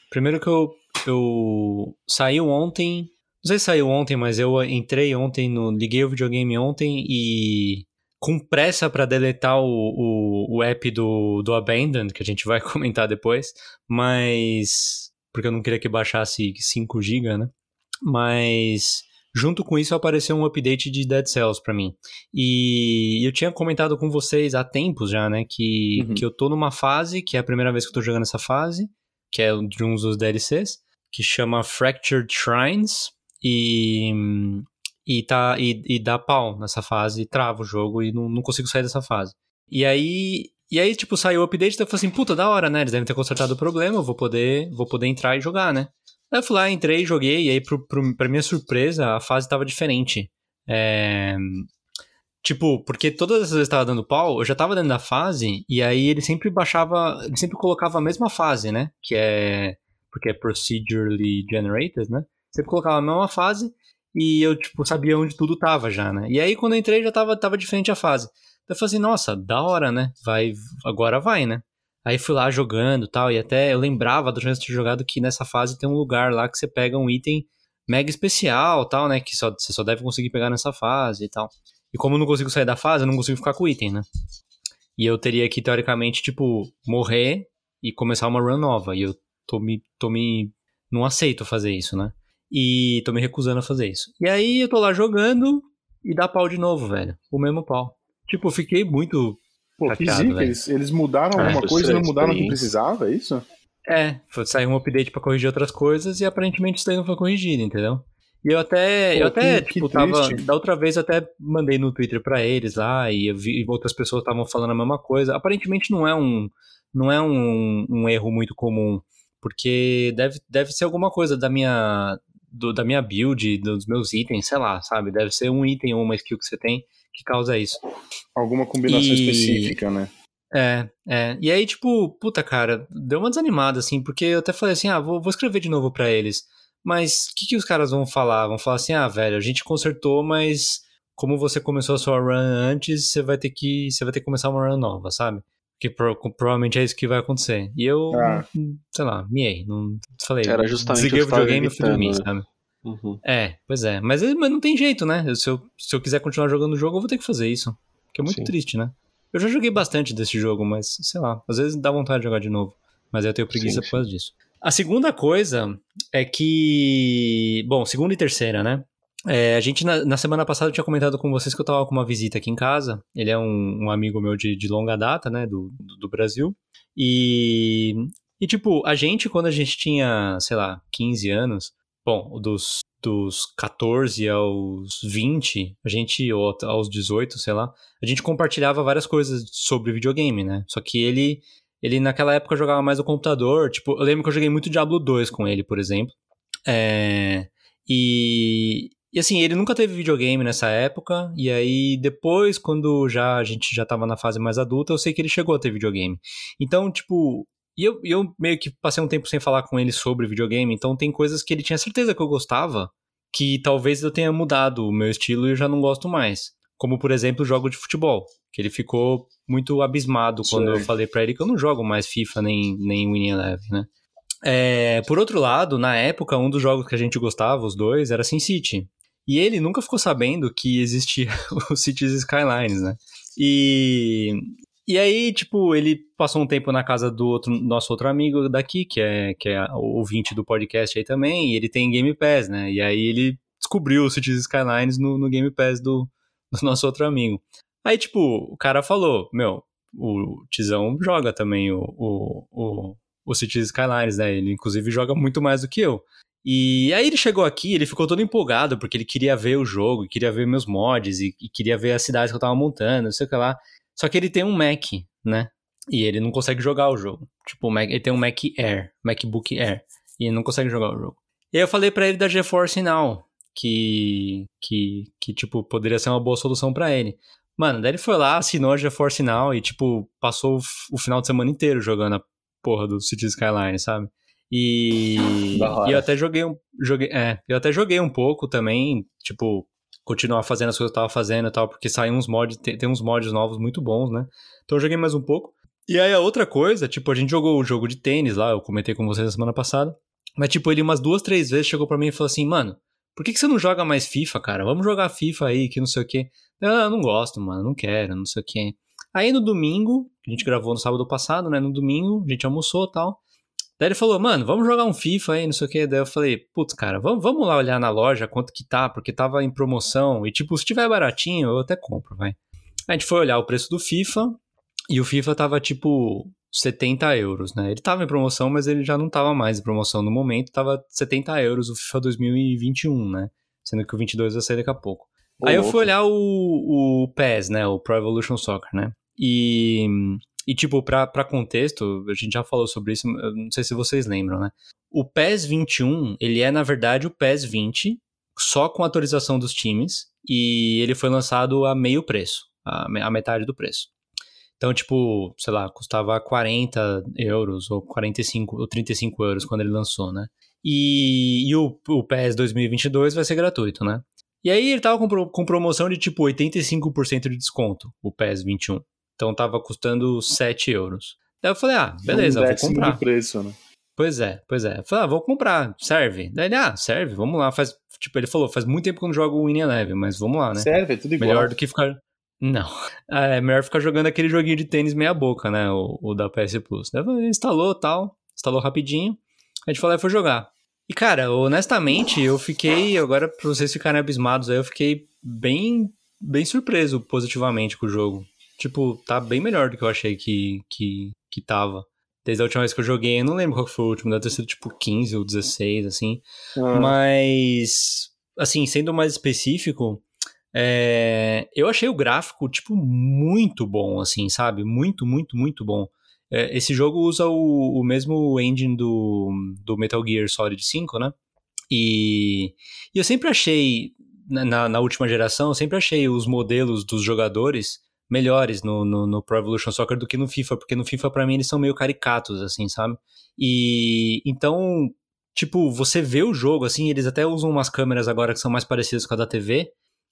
Primeiro que eu, eu saiu ontem. Não sei se saiu ontem, mas eu entrei ontem no. Liguei o videogame ontem e. Com pressa pra deletar o, o, o app do, do Abandoned, que a gente vai comentar depois. Mas. Porque eu não queria que baixasse 5 GB, né? Mas. Junto com isso apareceu um update de Dead Cells pra mim. E eu tinha comentado com vocês há tempos já, né? Que, Uhum. que eu tô numa fase, que é a primeira vez que eu tô jogando essa fase, que é de uns dos DLCs, que chama Fractured Shrines. E. E, tá, e, e dá pau nessa fase, trava o jogo e não, não consigo sair dessa fase. E aí. E aí, tipo, saiu o update, então eu falei assim, puta, da hora, né? Eles devem ter consertado o problema, eu vou poder, vou poder entrar e jogar, né? Aí eu fui lá, entrei, joguei, e aí, pro, pro, pra minha surpresa, a fase tava diferente. É... Tipo, porque todas as vezes tava dando pau, eu já tava dentro da fase, e aí ele sempre baixava, ele sempre colocava a mesma fase, né? Que é. Porque é procedurally generated, né? Sempre colocava a mesma fase, e eu, tipo, sabia onde tudo tava já, né? E aí, quando eu entrei, já tava, tava diferente a fase. Então eu falei assim, nossa, da hora, né? Vai, agora vai, né? Aí fui lá jogando tal, e até eu lembrava de ter jogado que nessa fase tem um lugar lá que você pega um item mega especial tal, né? Que só, você só deve conseguir pegar nessa fase e tal. E como eu não consigo sair da fase, eu não consigo ficar com o item, né? E eu teria que, teoricamente, tipo, morrer e começar uma run nova. E eu tô me. tô me. não aceito fazer isso, né? E tô me recusando a fazer isso. E aí eu tô lá jogando e dá pau de novo, velho. O mesmo pau. Tipo, eu fiquei muito Pô, que Chateado, zica, velho. eles, eles mudaram É, alguma coisa e não mudaram o que precisava, é isso? É, foi- saiu um update pra corrigir outras coisas e aparentemente isso daí não foi corrigido, entendeu? E eu até, Pô, eu até, que- que tipo, tava, triste. da outra vez eu até mandei no Twitter pra eles lá e eu vi outras pessoas estavam falando a mesma coisa. Aparentemente não é um, não é um, um erro muito comum, porque deve, deve ser alguma coisa da minha, do- da minha build, dos meus itens, sei lá, sabe? Deve ser um item ou uma skill que você tem que causa isso. Alguma combinação E- específica, né? É, é. E aí, tipo, puta, cara, deu uma desanimada, assim, porque eu até falei assim, ah, vou, vou escrever de novo pra eles. Mas o que, que os caras vão falar? Vão falar assim, ah, velho, a gente consertou, mas como você começou a sua run antes, você vai ter que, você vai ter que começar uma run nova, sabe? Que pro- provavelmente é isso que vai acontecer. E eu, Ah. sei lá, miei, não falei. Era justamente desliguei o videogame e fui dormir, sabe? Uhum. É, pois é. Mas, mas não tem jeito, né? Se eu, se eu quiser continuar jogando o jogo, eu vou ter que fazer isso. Que é muito Sim. triste, né? Eu já joguei bastante desse jogo, mas sei lá, às vezes dá vontade de jogar de novo. Mas eu tenho preguiça Sim, por causa disso. A segunda coisa é que. Bom, segunda e terceira, né? É, a gente, na, na semana passada, eu tinha comentado com vocês que eu tava com uma visita aqui em casa. Ele é um, um amigo meu de, de longa data, né? Do, do, do Brasil. E. E, tipo, a gente, quando a gente tinha, sei lá, 15 anos, bom, dos, dos 14 aos 20, a gente, ou aos 18, sei lá, a gente compartilhava várias coisas sobre videogame, né? Só que ele, ele naquela época jogava mais no computador. Tipo, eu lembro que eu joguei muito Diablo 2 com ele, por exemplo. É, e, e assim, ele nunca teve videogame nessa época. E aí, depois, quando já a gente já tava na fase mais adulta, eu sei que ele chegou a ter videogame. Então, tipo, E eu, eu meio que passei um tempo sem falar com ele sobre videogame, então tem coisas que ele tinha certeza que eu gostava, que talvez eu tenha mudado o meu estilo e eu já não gosto mais. Como, por exemplo, jogo de futebol, que ele ficou muito abismado quando eu falei para ele que eu não jogo mais FIFA nem, nem Winning Eleven, né? É, por outro lado, na época, um dos jogos que a gente gostava, os dois, era SimCity. E ele nunca ficou sabendo que existia o Cities Skylines, né? E, e aí, tipo, ele passou um tempo na casa do outro, nosso outro amigo daqui, que é, que é o ouvinte do podcast aí também, e ele tem Game Pass, né? E aí ele descobriu o Cities Skylines no, no Game Pass do, do nosso outro amigo. Aí, tipo, o cara falou, meu, o Tizão joga também o, o, o, o Cities Skylines, né? Ele, inclusive, joga muito mais do que eu. E aí ele chegou aqui, ele ficou todo empolgado, porque ele queria ver o jogo, queria ver meus mods, e, e queria ver a cidade que eu tava montando, não sei o que lá. Só que ele tem um Mac, né? E ele não consegue jogar o jogo. Tipo, Mac, ele tem um Mac Air, MacBook Air, e ele não consegue jogar o jogo. E aí eu falei para ele da GeForce Now, que, que, que, tipo, poderia ser uma boa solução para ele. Mano, daí ele foi lá, assinou a GeForce Now e, tipo, passou o, o final de semana inteiro jogando a porra do City Skyline, sabe? E, e eu até joguei um, joguei, é, eu até joguei um pouco também, tipo, continuar fazendo as coisas que eu tava fazendo e tal, porque saem uns mods, tem, tem uns mods novos muito bons, né? Então eu joguei mais um pouco. E aí a outra coisa, tipo, a gente jogou o jogo de tênis lá, eu comentei com vocês na semana passada. Mas, tipo, ele umas duas, três vezes chegou para mim e falou assim, mano, por que, que você não joga mais FIFA, cara? Vamos jogar FIFA aí, que não sei o quê. Eu, eu não gosto, mano, não quero, não sei o quê. Aí no domingo, a gente gravou no sábado passado, né? No domingo, a gente almoçou e tal. Daí ele falou, mano, vamos jogar um FIFA aí, não sei o que. Daí eu falei, putz, cara, vamos, vamos lá olhar na loja quanto que tá, porque tava em promoção. E tipo, se tiver baratinho, eu até compro, vai. A gente foi olhar o preço do FIFA, e o FIFA tava tipo 70 euros, né? Ele tava em promoção, mas ele já não tava mais em promoção no momento, tava 70 euros o FIFA 2021, né? Sendo que o 22 vai sair daqui a pouco. aí eu fui olhar o, o PES, né? O Pro Evolution Soccer, né? E, e tipo, pra contexto, a gente já falou sobre isso, não sei se vocês lembram, né? O PES 21, ele é, na verdade, o PES 20, só com atualização dos times, e ele foi lançado a meio preço, a, a metade do preço. Então, tipo, sei lá, custava 40 euros, ou 45, ou 35 euros quando ele lançou, né? E, e o, o PES 2022 vai ser gratuito, né? E aí ele tava com, com promoção de tipo 85% de desconto, o PES 21. Então tava custando 7 euros. Daí eu falei, ah, beleza, um vou comprar. de preço, né? Pois é, pois é. Eu falei, ah, vou comprar, serve. Daí ele, ah, serve, vamos lá. Faz, tipo, ele falou, faz muito tempo que eu não jogo o Winning Eleven, mas vamos lá, né? Serve, é tudo igual. Melhor do que ficar... Não. É melhor ficar jogando aquele joguinho de tênis meia boca, né? O, o da PS Plus. Daí ele instalou tal, instalou rapidinho. A gente falou, ah, foi jogar. E, cara, honestamente, eu fiquei, agora pra vocês ficarem abismados aí, eu fiquei bem, bem surpreso positivamente com o jogo tipo, tá bem melhor do que eu achei que, que, que tava. Desde a última vez que eu joguei, eu não lembro qual foi o último, deve ter sido tipo 15 ou 16, assim. Ah. Mas, assim, sendo mais específico, é, eu achei o gráfico, tipo, muito bom, assim, sabe? Muito, muito, muito bom. É, esse jogo usa o, o mesmo engine do, do Metal Gear Solid 5, né? E, e eu sempre achei, na, na última geração, eu sempre achei os modelos dos jogadores melhores no, no, no, Pro Evolution Soccer do que no FIFA, porque no FIFA, para mim, eles são meio caricatos, assim, sabe? E então, tipo, você vê o jogo, assim, eles até usam umas câmeras agora que são mais parecidas com a da TV.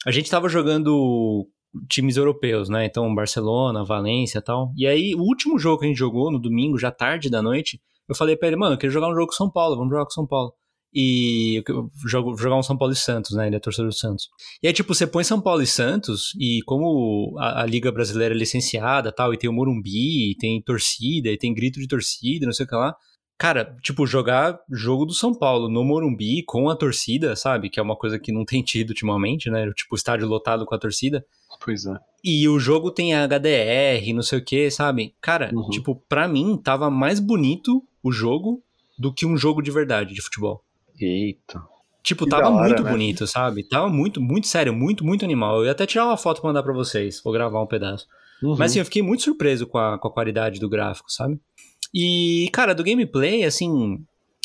A gente tava jogando times europeus, né? Então, Barcelona, Valência e tal. E aí, o último jogo que a gente jogou no domingo, já tarde da noite, eu falei pra ele, mano, eu queria jogar um jogo com São Paulo, vamos jogar com São Paulo e jogo, jogar um São Paulo e Santos, né? Ele é torcedor do Santos. E aí, tipo, você põe São Paulo e Santos, e como a, a, Liga Brasileira é licenciada tal, e tem o Morumbi, e tem torcida, e tem grito de torcida, não sei o que lá. Cara, tipo, jogar jogo do São Paulo no Morumbi com a torcida, sabe? Que é uma coisa que não tem tido ultimamente, né? Tipo, estádio lotado com a torcida. Pois é. E o jogo tem HDR, não sei o que, sabe? Cara, uhum. tipo, pra mim tava mais bonito o jogo do que um jogo de verdade de futebol. Eita. Tipo, que tava hora, muito né? bonito, sabe? Tava muito, muito sério, muito, muito animal. Eu ia até tirar uma foto pra mandar pra vocês. Vou gravar um pedaço. Uhum. Mas assim, eu fiquei muito surpreso com a, com a qualidade do gráfico, sabe? E, cara, do gameplay, assim,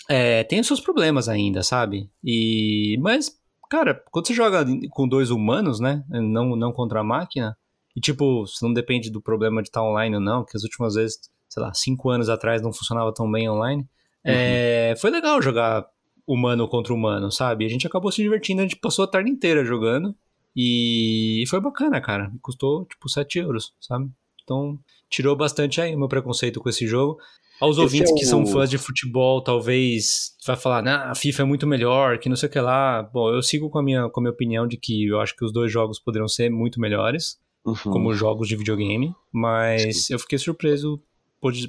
é, tem os seus problemas ainda, sabe? E, mas, cara, quando você joga com dois humanos, né? Não, não contra a máquina, e tipo, você não depende do problema de estar online ou não, que as últimas vezes sei lá, cinco anos atrás não funcionava tão bem online. Uhum. É, foi legal jogar humano contra humano, sabe? A gente acabou se divertindo, a gente passou a tarde inteira jogando. E foi bacana, cara. Custou, tipo, 7 euros, sabe? Então, tirou bastante aí o meu preconceito com esse jogo. Aos esse ouvintes é o... que são fãs de futebol, talvez vai falar, nah, a FIFA é muito melhor, que não sei o que lá. Bom, eu sigo com a minha, com a minha opinião de que eu acho que os dois jogos poderiam ser muito melhores, uhum. como jogos de videogame, mas Sim. eu fiquei surpreso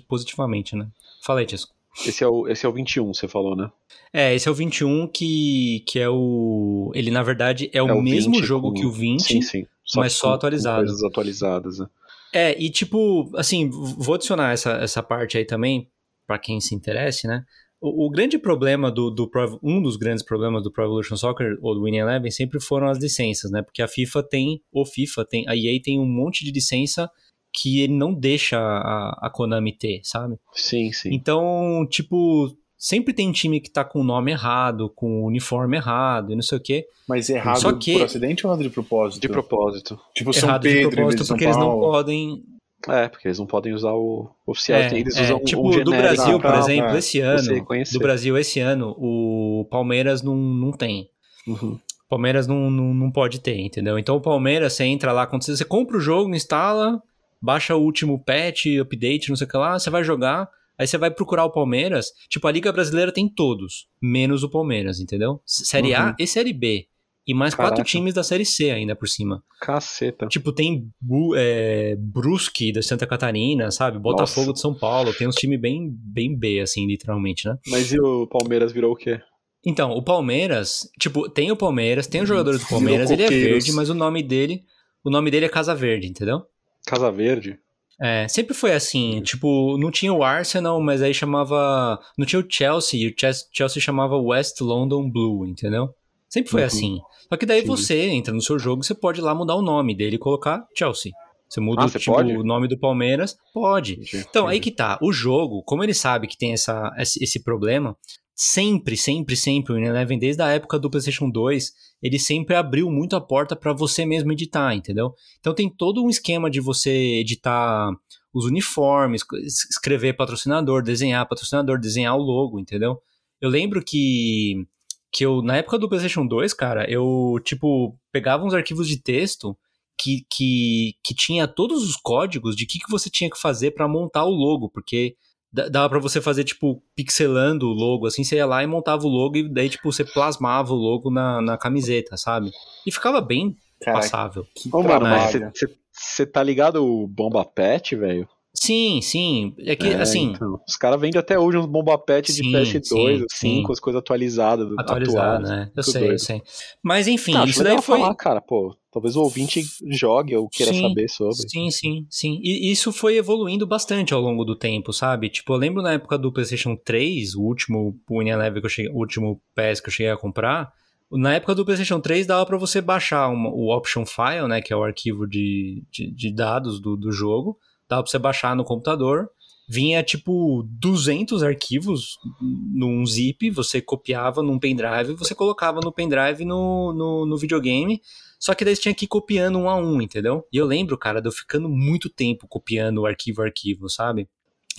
positivamente, né? Fala aí, Tisco. Esse é, o, esse é o 21, você falou, né? É, esse é o 21 que, que é o. Ele, na verdade, é o, é o mesmo jogo com... que o 20, sim, sim. Só mas só atualizado. coisas atualizadas, né? É, e tipo, assim, vou adicionar essa, essa parte aí também, para quem se interesse, né? O, o, grande problema do, do Pro, um dos grandes problemas do Pro Evolution Soccer ou do Winning Eleven sempre foram as licenças, né? Porque a FIFA tem, o FIFA tem, a EA tem um monte de licença que ele não deixa a, a Konami ter, sabe? Sim, sim. Então, tipo, sempre tem time que tá com o nome errado, com o uniforme errado e não sei o quê. Mas errado Só que... por acidente ou errado de propósito? De propósito. Tipo, São errado Pedro, de propósito porque eles não podem... É, porque eles não podem usar o oficial, é, eles é, usam tipo, um do Brasil, por exemplo, é, esse ano, do Brasil esse ano, o Palmeiras não, não tem. Uhum. Palmeiras não, não, não pode ter, entendeu? Então o Palmeiras, você entra lá, quando você, você compra o jogo, instala, baixa o último patch, update, não sei o que lá, você vai jogar, aí você vai procurar o Palmeiras. Tipo, a Liga Brasileira tem todos, menos o Palmeiras, entendeu? Série uhum. A e Série B. E mais Caraca. quatro times da Série C ainda por cima. Caceta. Tipo, tem é, Brusque da Santa Catarina, sabe? Botafogo Nossa. de São Paulo. Tem uns times bem, bem B, assim, literalmente, né? Mas e o Palmeiras virou o quê? Então, o Palmeiras, tipo, tem o Palmeiras, tem os jogadores do Palmeiras, ele é verde, mas o nome dele, o nome dele é Casa Verde, entendeu? Casa Verde? É, sempre foi assim, tipo, não tinha o Arsenal, mas aí chamava. Não tinha o Chelsea, e o Chelsea chamava West London Blue, entendeu? Sempre foi uhum. assim. Só que daí Sim. você entra no seu jogo, você pode ir lá mudar o nome dele e colocar Chelsea. Você muda ah, tipo, o nome do Palmeiras, pode. Entendi. Então, aí que tá. O jogo, como ele sabe que tem essa, esse problema, sempre, sempre, sempre, o Eleven, desde a época do PlayStation 2, ele sempre abriu muito a porta para você mesmo editar, entendeu? Então tem todo um esquema de você editar os uniformes, escrever patrocinador, desenhar patrocinador, desenhar o logo, entendeu? Eu lembro que que eu na época do PlayStation 2, cara, eu tipo pegava uns arquivos de texto que, que, que tinha todos os códigos de que, que você tinha que fazer para montar o logo, porque dava para você fazer, tipo, pixelando o logo, assim, você ia lá e montava o logo e daí, tipo, você plasmava o logo na, na camiseta, sabe? E ficava bem Caraca, passável. Ô, mano, mas você tá ligado o Bomba Pet, velho? Sim, sim. É que, é, assim. Então, os caras vendem até hoje uns bomba pet de PS2, sim, assim, com as coisas atualizadas. Atualizado, né? Eu sei, doido. eu sei. Mas enfim, tá, isso daí foi. Falar, cara, pô, talvez o ouvinte jogue ou queira sim, saber sobre. Sim, sim, sim. E isso foi evoluindo bastante ao longo do tempo, sabe? Tipo, eu lembro na época do PlayStation 3, o último que eu cheguei, o último PS que eu cheguei a comprar. Na época do PlayStation 3 dava para você baixar uma, o option file, né, que é o arquivo de, de, de dados do, do jogo dava pra você baixar no computador. Vinha tipo 200 arquivos num zip, você copiava num pendrive, você colocava no pendrive no, no, no videogame. Só que daí você tinha que ir copiando um a um, entendeu? E eu lembro, cara, de eu ficando muito tempo copiando arquivo a arquivo, sabe?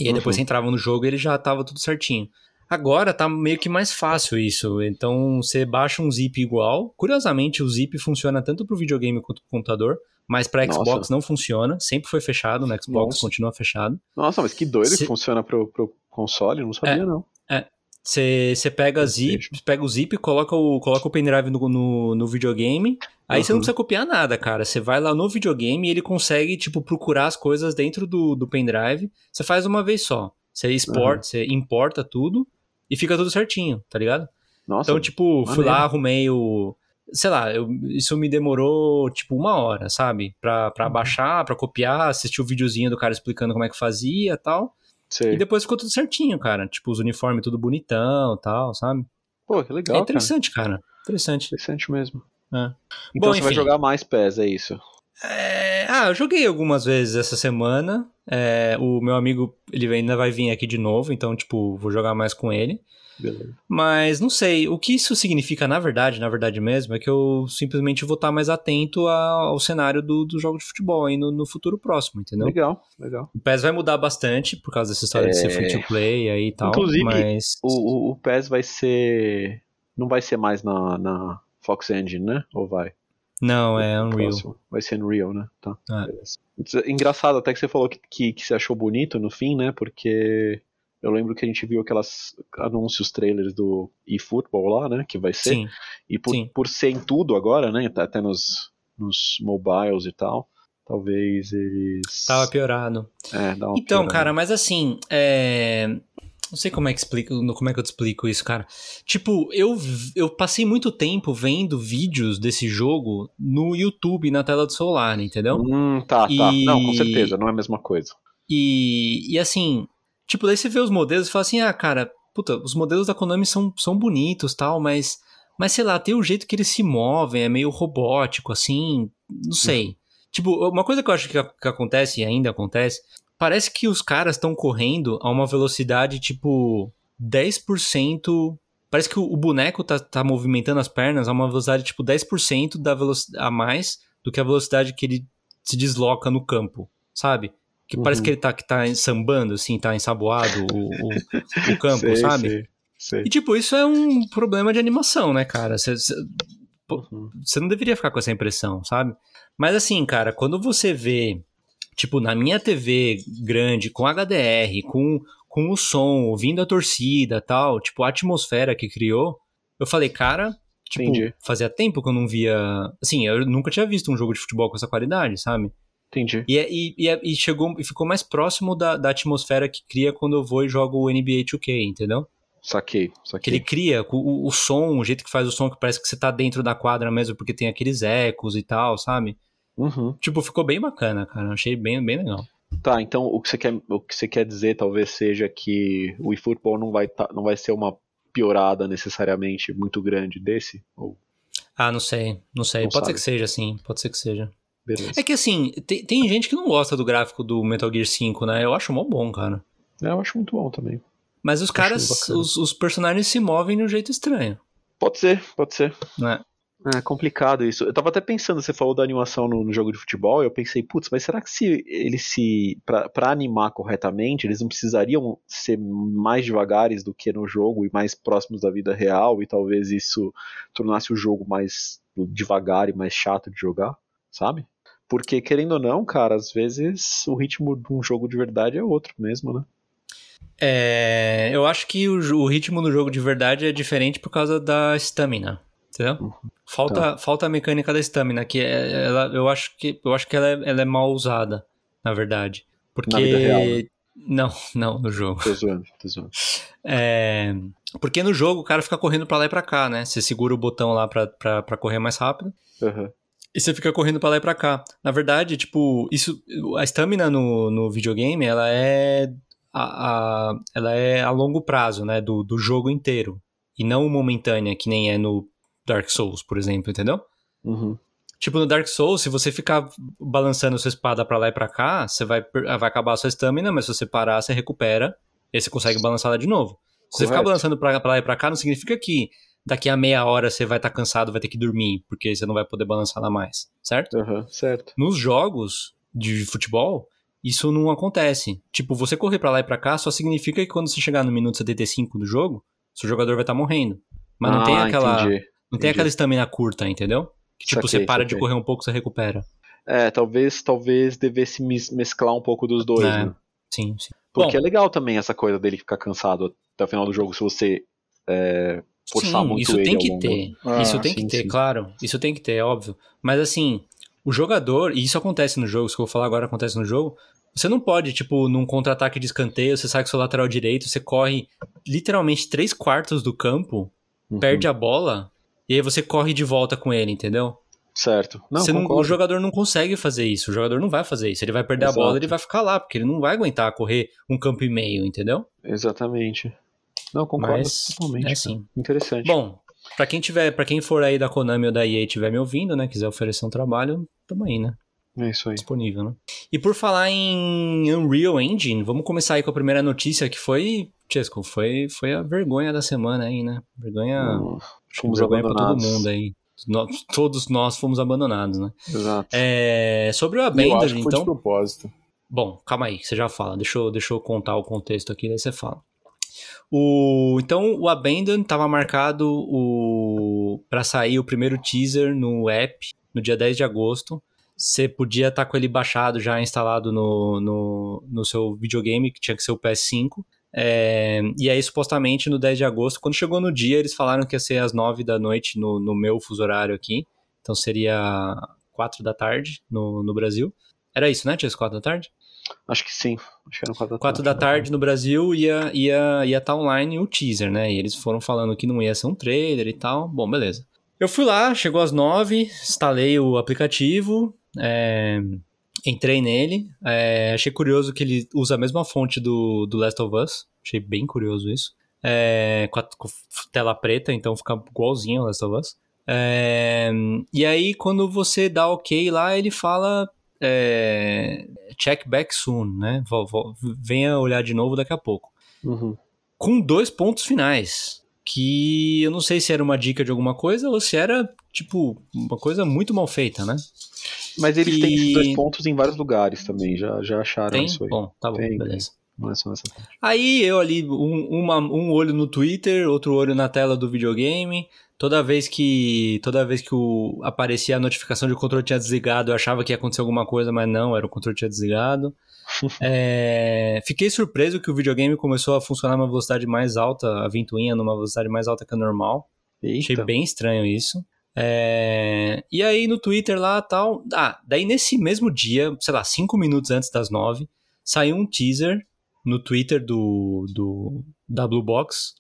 E aí depois uhum. você entrava no jogo e ele já tava tudo certinho. Agora tá meio que mais fácil isso. Então você baixa um zip igual. Curiosamente, o zip funciona tanto pro videogame quanto pro computador. Mas para Xbox não funciona, sempre foi fechado, no Xbox Nossa. continua fechado. Nossa, mas que doido Cê... que funciona pro, pro console, não sabia é, não. É. Você pega, zip, pega o zip, coloca o, coloca o pendrive no, no, no videogame, aí você uhum. não precisa copiar nada, cara. Você vai lá no videogame e ele consegue, tipo, procurar as coisas dentro do, do pendrive. Você faz uma vez só. Você exporta, você uhum. importa tudo e fica tudo certinho, tá ligado? Nossa, então, tipo, maneiro. fui lá, arrumei o sei lá, eu, isso me demorou tipo uma hora, sabe? Pra, pra uhum. baixar, pra copiar, assistir o videozinho do cara explicando como é que fazia e tal. Sei. E depois ficou tudo certinho, cara. Tipo, os uniformes tudo bonitão e tal, sabe? Pô, que legal. É interessante, cara. cara. Interessante. Interessante mesmo. É. Então Bom, você enfim. vai jogar mais PES, é isso? É... Ah, eu joguei algumas vezes essa semana. É, o meu amigo, ele ainda vai vir aqui de novo, então, tipo, vou jogar mais com ele. Beleza. Mas não sei, o que isso significa na verdade, na verdade mesmo, é que eu simplesmente vou estar mais atento ao cenário do, do jogo de futebol aí no, no futuro próximo, entendeu? Legal, legal. O PES vai mudar bastante por causa dessa história É. de ser free to play aí e tal. Inclusive, mas... O, o, o PES vai ser. Não vai ser mais na, na Fox Engine, né? Ou vai? Não, é Unreal. Próximo. Vai ser Unreal, né? Tá. É. beleza. Engraçado até que você falou que, que, que você achou bonito no fim, né? Porque eu lembro que a gente viu aquelas anúncios, trailers do eFootball lá, né? Que vai ser. Sim, E por, sim. por ser em tudo agora, né? tá Até nos, nos mobiles e tal. Talvez eles. tava piorado. É, dá uma Então, piorada. cara, mas assim, é... não sei como é que explico, como é que eu te explico isso, cara. Tipo, eu, eu passei muito tempo vendo vídeos desse jogo no YouTube, na tela do celular, entendeu? Hum, tá, tá. E- Não, com certeza, não é a mesma coisa. E, e assim, tipo, daí você vê os modelos e fala assim, ah, cara, puta, os modelos da Konami são, são bonitos tal, mas, mas sei lá, tem o jeito que eles se movem, é meio robótico, assim, não sei. Tipo, uma coisa que eu acho que, que acontece e ainda acontece, parece que os caras estão correndo a uma velocidade, tipo, 10%. Parece que o, o boneco tá, tá movimentando as pernas a uma velocidade, tipo, 10% da velocidade a mais do que a velocidade que ele se desloca no campo, sabe? Que parece Uhum. que ele tá, que tá sambando, assim, tá ensaboado o, o, o campo, Sei, sabe? sei, sei. E, tipo, isso é um problema de animação, né, cara? Você Uhum. você não deveria ficar com essa impressão, sabe? Mas assim, cara, quando você vê, tipo, na minha TV grande, com HDR, com, com o som, ouvindo a torcida tal, tipo, a atmosfera que criou, eu falei, cara, tipo, Entendi. fazia tempo que eu não via. Assim, eu nunca tinha visto um jogo de futebol com essa qualidade, sabe? Entendi. E, é- e, e, é- e chegou e ficou mais próximo da, da atmosfera que cria quando eu vou e jogo o NBA 2K, entendeu? Saquei, Que saquei. ele cria o, o- som, o jeito que faz o som, que parece que você tá dentro da quadra mesmo, porque tem aqueles ecos e tal, sabe? Uhum. Tipo, ficou bem bacana, cara. Achei bem, bem legal. Tá, então o que você quer, o que você quer dizer talvez seja que o eFootball não vai, tá, não vai ser uma piorada necessariamente muito grande desse? Ou, Ah, não sei, não sei. Não pode ser sabe. que seja, sim. Pode ser que seja. Beleza. É que assim, tem, tem gente que não gosta do gráfico do Metal Gear 5, né? Eu acho mó bom, cara. É, eu acho muito bom também. Mas os caras, bacana. os, os personagens se movem de um jeito estranho, Pode ser, pode ser. né? É complicado isso. Eu tava até pensando, você falou da animação no, no jogo de futebol, eu pensei, putz, mas será que se eles se. Pra, pra animar corretamente, eles não precisariam ser mais devagares do que no jogo e mais próximos da vida real, e talvez isso tornasse o jogo mais devagar e mais chato de jogar, sabe? Porque, querendo ou não, cara, às vezes o ritmo de um jogo de verdade é outro mesmo, né? É, eu acho que o, o ritmo do jogo de verdade é diferente por causa da stamina, entendeu? Falta, Tá. falta a mecânica da stamina, que é, ela, eu acho que eu acho que ela é, ela é mal usada, na verdade. Porque. Na vida real, né? Não, não, no jogo. Tô zoando, tô zoando. É, Porque no jogo o cara fica correndo pra lá e pra cá, né? Você segura o botão lá pra, pra, pra correr mais rápido. Aham. E você fica correndo pra lá e pra cá. Na verdade, tipo, isso, a stamina no, no videogame, ela é a, a- ela é a longo prazo, né, do, do jogo inteiro. E não momentânea, que nem é no Dark Souls, por exemplo, entendeu? Uhum. Tipo, no Dark Souls, se você ficar balançando sua espada pra lá e pra cá, você vai, vai acabar a sua stamina, mas se você parar, você recupera, e aí você consegue balançar ela de novo. Se você ficar Correto. balançando pra, pra lá e pra cá, não significa que daqui a meia hora você vai estar cansado, vai ter que dormir, porque você não vai poder balançar lá mais, certo? Aham, certo. Nos jogos de futebol, isso não acontece. Tipo, você correr pra lá e pra cá só significa que quando você chegar no minuto 75 do jogo, seu jogador vai estar morrendo. Mas não tem Ah, aquela entendi. não tem entendi. aquela estamina curta, entendeu? Que tipo, Saquei, você para de saquei. correr um pouco, você recupera. É, talvez, talvez devesse mes- mesclar um pouco dos dois, É. né? Sim, sim. Porque Bom. é legal também essa coisa dele ficar cansado até o final do jogo se você é, forçar Sim, muito isso ele tem que ter. Ah, isso tem sim, que ter, sim. claro. Isso tem que ter, é óbvio. Mas assim, o jogador, e isso acontece no jogo, isso que eu vou falar agora acontece no jogo. Você não pode, tipo, num contra-ataque de escanteio, você sai com seu lateral direito, você corre literalmente três quartos do campo, Uhum. perde a bola, e aí você corre de volta com ele, entendeu? Certo. Não, Você não- o jogador não consegue fazer isso. O jogador não vai fazer isso. Ele vai perder Exato. a bola, ele vai ficar lá, porque ele não vai aguentar correr um campo e meio, entendeu? Exatamente. Não, concordo Mas totalmente. é assim. Interessante. Bom, pra quem tiver, para quem for aí da Konami ou da EA e estiver me ouvindo, né, quiser oferecer um trabalho, tamo aí, né? É isso aí. disponível, né? E por falar em Unreal Engine, vamos começar aí com a primeira notícia que foi, Chesco, foi, foi a vergonha da semana aí, né? Vergonha, Hum, fomos vergonha pra todo mundo aí. Nós- todos nós fomos abandonados, né? Exato. É, sobre o Abandoned, que foi de então... propósito. Bom, calma aí, você já fala. Deixa eu, deixa eu contar o contexto aqui, daí você fala. O, então, o Abandon estava marcado o, para sair o primeiro teaser no app no dia 10 de agosto. Você podia estar com ele baixado já instalado no, no, no seu videogame, que tinha que ser o PS5. É, e aí, supostamente, no 10 de agosto, quando chegou no dia, eles falaram que ia ser às 9 da noite no, no meu fuso horário aqui. Então seria 4 da tarde no, no Brasil. Era isso, né? Tinha as 4 da tarde? Acho que sim. Acho que era 4 da 4 da tarde no Brasil ia ia ia estar online o teaser, né? E eles foram falando que não ia ser um trailer e tal. Bom, beleza. Eu fui lá, chegou às 9, instalei o aplicativo, é, entrei nele. é, achei curioso que ele usa a mesma fonte do, do Last of Us. Achei bem curioso isso. É, com, a, com tela preta, então fica igualzinho ao Last of Us. É, e aí, quando você dá ok lá, ele fala é, check back soon, né? Venha olhar de novo daqui a pouco. Uhum. Com dois pontos finais. Que eu não sei se era uma dica de alguma coisa ou se era, tipo, uma coisa muito mal feita, né? Mas eles têm esses E- dois pontos em vários lugares também. Já, já acharam Tem? isso aí. Bom, tá bom, Tem, beleza. Não é só nessa parte. Aí eu ali, um, uma- um olho no Twitter, outro olho na tela do videogame. Toda vez que toda vez que o, aparecia a notificação de que o controle tinha desligado, eu achava que ia acontecer alguma coisa, mas não, era o controle tinha desligado. É, fiquei surpreso que o videogame começou a funcionar numa velocidade mais alta, a ventoinha numa velocidade mais alta que a normal. Achei Eita. bem estranho isso. É, E aí no Twitter lá tal. Ah, daí nesse mesmo dia, sei lá, cinco minutos antes das nove, saiu um teaser no Twitter do, do da Blue Box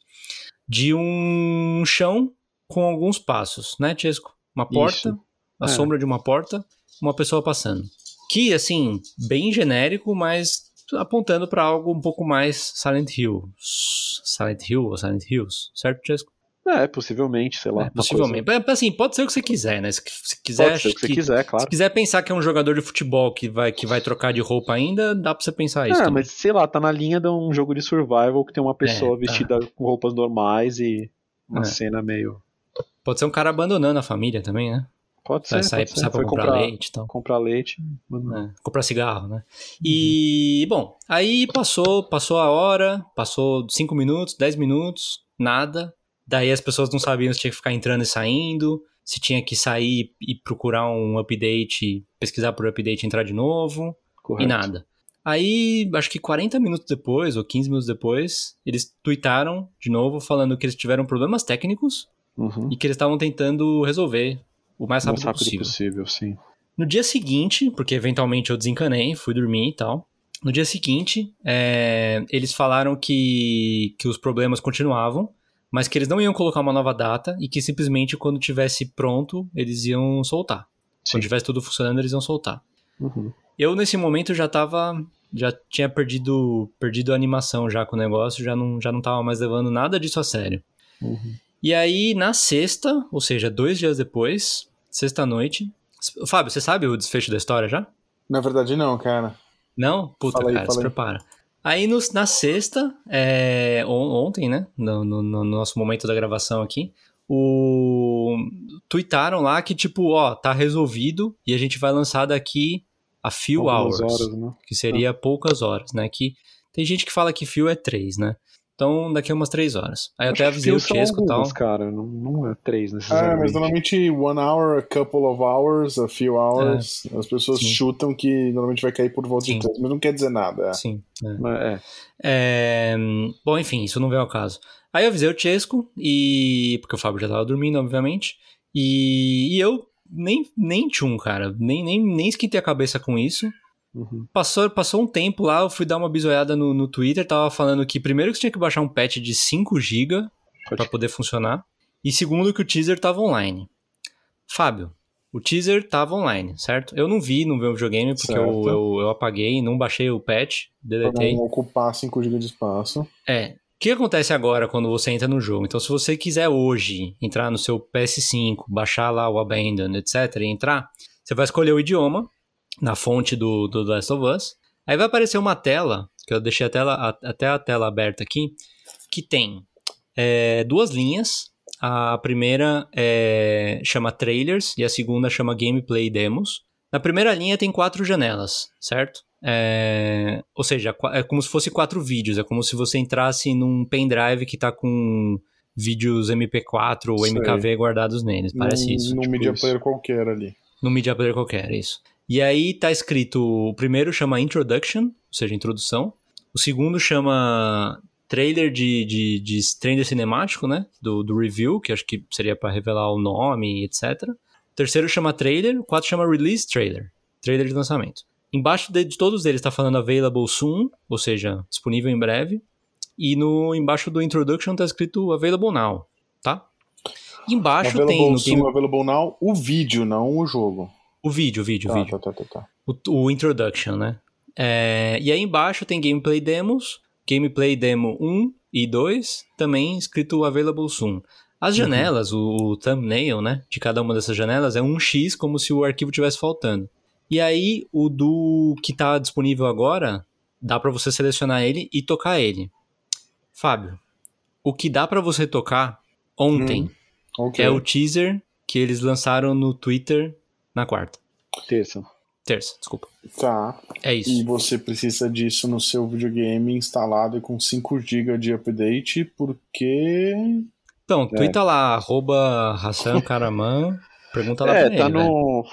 de um chão com alguns passos, né, Chesco? Uma porta, Isso. a É. sombra de uma porta, uma pessoa passando. Que, assim, bem genérico, mas apontando para algo um pouco mais Silent Hill. Silent Hill ou Silent Hills, certo, Chesco? É, possivelmente, sei lá. É, possivelmente. coisa- É, Assim, pode ser o que você quiser, né? Se, se quiser, Pode ser o que você que- quiser, se claro. quiser pensar que é um jogador de futebol que vai, que vai trocar de roupa ainda, dá pra você pensar isso. Ah, também. mas sei lá, tá na linha de um jogo de survival que tem uma pessoa tá. vestida com roupas normais e uma É. cena meio. Pode ser um cara abandonando a família também, né? Pode ser. Sair, pode ser. pra comprar, comprar, leite e tal. comprar leite. É, comprar cigarro, né? E, bom, aí passou, passou a hora, passou 5 minutos, 10 minutos, nada. Daí as pessoas não sabiam se tinha que ficar entrando e saindo, se tinha que sair e procurar um update, pesquisar por update e entrar de novo. Correto. E nada. Aí, acho que 40 minutos depois, ou 15 minutos depois, eles tweetaram de novo falando que eles tiveram problemas técnicos Uhum. e que eles estavam tentando resolver o mais Mais rápido, rápido possível. possível, sim. No dia seguinte, porque eventualmente eu desencanei, fui dormir e tal. No dia seguinte, é, eles falaram que, que os problemas continuavam, mas que eles não iam colocar uma nova data e que simplesmente quando tivesse pronto, eles iam soltar. Sim. Quando tivesse tudo funcionando, eles iam soltar. Uhum. Eu, nesse momento, já tava. Já tinha perdido, perdido a animação já com o negócio, já não, já não tava mais levando nada disso a sério. Uhum. E aí, na sexta, ou seja, dois dias depois, sexta-noite. Fábio, você sabe o desfecho da história já? Na verdade, não, cara. Não? Puta, aí, cara, se aí. prepara. Aí no- na sexta, é, on- ontem, né? No, no- no nosso momento da gravação aqui, o. Tweetaram lá que, tipo, ó, tá resolvido e a gente vai lançar daqui a few Algumas hours. horas, né? Que seria poucas horas, né? Que tem gente que fala que fio é três, né? Então daqui a umas três horas. Aí eu até avisei o Chesco e tal. cara. Não, não é três Ah, necessariamente. mas normalmente one hour, a couple of hours, a few hours. As pessoas Sim. chutam que normalmente vai cair por volta Sim. de três, mas não quer dizer nada. é. Sim. é. Mas é. É, Bom, enfim, isso não veio ao caso. Aí eu avisei o Chesco, e. Porque o Fábio já tava dormindo, obviamente. E, e eu nem, nem tchum, cara. Nem, nem, nem esquentei a cabeça com isso. Uhum. Passou, passou um tempo lá, eu fui dar uma bisoiada no, no Twitter, tava falando que primeiro que você tinha que baixar um patch de 5 GB para poder funcionar. E segundo que o teaser tava online. Fábio, o teaser tava online, certo? Eu não vi no meu videogame porque eu, eu, eu apaguei, não baixei o patch, Pra deletei. não ocupar 5 GB de espaço. É. O que acontece agora quando você entra no jogo? Então, se você quiser hoje entrar no seu PS5, baixar lá o Abandon, etc., e entrar, você vai escolher o idioma. Na fonte do, do The Last of Us. Aí vai aparecer uma tela, que eu deixei a tela, a, até a tela aberta aqui, que tem é, duas linhas. A primeira é, chama trailers e a segunda chama gameplay demos. Na primeira linha tem quatro janelas, certo? É, ou seja, é como se fosse quatro vídeos. É como se você entrasse num pendrive que tá com vídeos MP4 ou MKV guardados neles. Parece num, isso. Num tipo media isso. player qualquer ali. Num media player qualquer, isso. E aí tá escrito: o primeiro chama Introduction, ou seja, introdução. O segundo chama trailer de, de, de trailer cinemático, né? Do, do review, que acho que seria para revelar o nome, etc. O terceiro chama trailer, o quarto chama release trailer, trailer de lançamento. Embaixo de, de todos eles está falando available soon, ou seja, disponível em breve. E no embaixo do introduction tá escrito available now, tá? Embaixo available tem no soon, game, available now, o vídeo, não o jogo. O vídeo, o vídeo, o Tá, vídeo. tá, tá, tá, tá. o, o introduction, né? É, e aí embaixo tem gameplay demos, gameplay demo 1 e 2, também escrito available soon. As janelas, o, o thumbnail, né, de cada uma dessas janelas é um X, como se o arquivo tivesse faltando. E aí o do que tá disponível agora, dá para você selecionar ele e tocar ele. Fábio, o que dá para você tocar ontem Ok. é o teaser que eles lançaram no Twitter na quarta. Terça. Terça, desculpa. Tá. É isso. E você precisa disso no seu videogame instalado e com 5 GB de update, porque. Então, É. twitta lá, arroba Hassan Karaman, pergunta lá É, pra tá ele, no.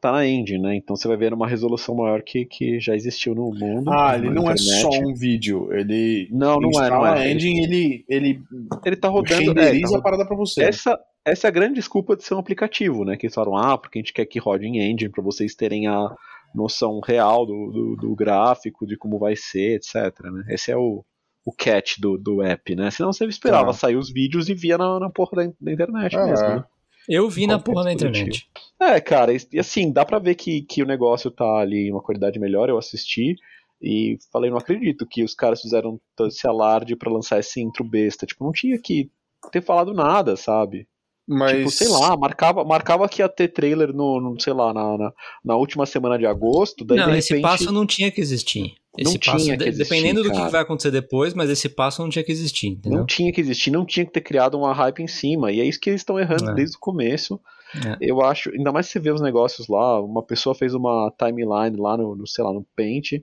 Tá na engine, né? Então você vai ver uma resolução maior que, que já existiu no mundo. Ah, ele não é internet. só um vídeo. Ele Não, não é, não a é. engine ele, ele Ele tá rodando. é, renderiza tá a parada pra você. Essa, essa é a grande desculpa de ser um aplicativo, né? Que eles falaram, ah, porque a gente quer que rode em engine para vocês terem a noção real do, do, do gráfico, de como vai ser, etc. Né? Esse é o, o catch do, do app, né? Senão você esperava Tá. sair os vídeos e via na, na porra da, da internet É, mesmo, né? Eu vi na porra da internet. É, cara, e assim, dá pra ver que, que o negócio tá ali em uma qualidade melhor, eu assisti e falei, não acredito que os caras fizeram todo esse alarde pra lançar esse intro besta. Tipo, não tinha que ter falado nada, sabe? Mas Tipo, sei lá, marcava, marcava que ia ter trailer no, no, sei lá, na, na, na última semana de agosto, daí não, de esse repente... passo não tinha que existir. Não Esse tinha passo, que de- existir, dependendo do que vai acontecer depois, mas esse passo não tinha que existir, entendeu? Não tinha que existir, não tinha que ter criado uma hype em cima. E é isso que eles estão errando É. desde o começo. É. Eu acho, ainda mais se você vê os negócios lá, uma pessoa fez uma timeline lá no, no, sei lá, no Paint,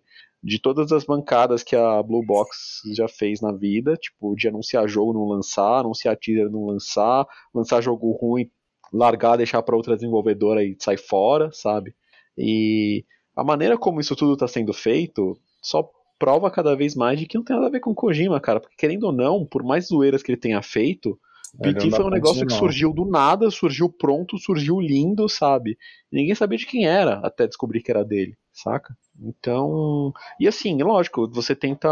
de todas as bancadas que a Blue Box já fez na vida, tipo, de anunciar jogo não lançar, anunciar teaser não lançar, lançar jogo ruim, largar, deixar para outra desenvolvedora e sair fora, sabe? E a maneira como isso tudo está sendo feito só prova cada vez mais de que não tem nada a ver com Kojima, cara, porque querendo ou não, por mais zoeiras que ele tenha feito, PT dá foi um negócio que surgiu do nada, surgiu pronto, surgiu lindo, sabe? Ninguém sabia de quem era até descobrir que era dele, saca? Então, e assim, lógico, você tenta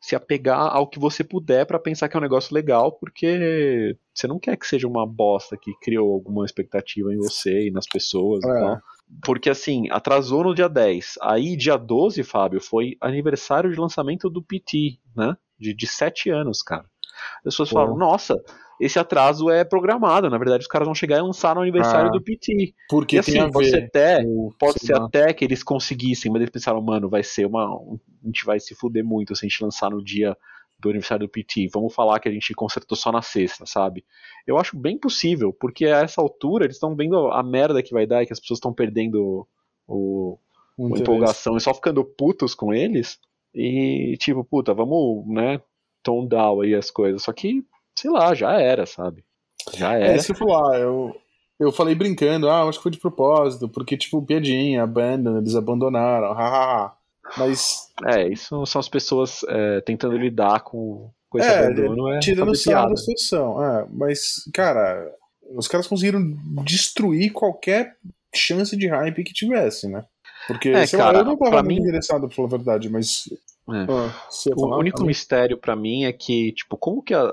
se apegar ao que você puder pra pensar que é um negócio legal, porque você não quer que seja uma bosta que criou alguma expectativa em você e nas pessoas e É. tal. Porque assim, atrasou no dia 10. Aí, dia 12, Fábio, foi aniversário de lançamento do PT, né? De, de 7 anos, cara. As pessoas Pô. falaram, nossa, esse atraso é programado. Na verdade, os caras vão chegar e lançar no aniversário Ah, do PT. Porque e assim, tem a pode ver. até, com, pode ser lá, até que eles conseguissem, mas eles pensaram, mano, vai ser uma. A gente vai se fuder muito se a gente lançar no dia do aniversário do PT. Vamos falar que a gente consertou só na sexta, sabe? Eu acho bem possível, porque a essa altura eles estão vendo a merda que vai dar e que as pessoas estão perdendo o, empolgação e só ficando putos com eles. E tipo, puta, vamos, né, tone down aí as coisas. Só que, sei lá, já era, sabe? Já É, era. isso que eu falar, eu, eu falei brincando, ah, acho que foi de propósito, porque, tipo, piadinha, abandon, eles abandonaram, hahaha. Mas, É, isso são as pessoas é, tentando lidar com, com esse É, abandono. É tirando sarro piada. da situação, é, mas, cara, os caras conseguiram destruir qualquer chance de hype que tivesse, né? Porque, É, sei cara, lá, eu não tava muito mim- interessado, pra falar a verdade, mas. É. Ah, O falar? único mistério pra mim é que, tipo, como que a.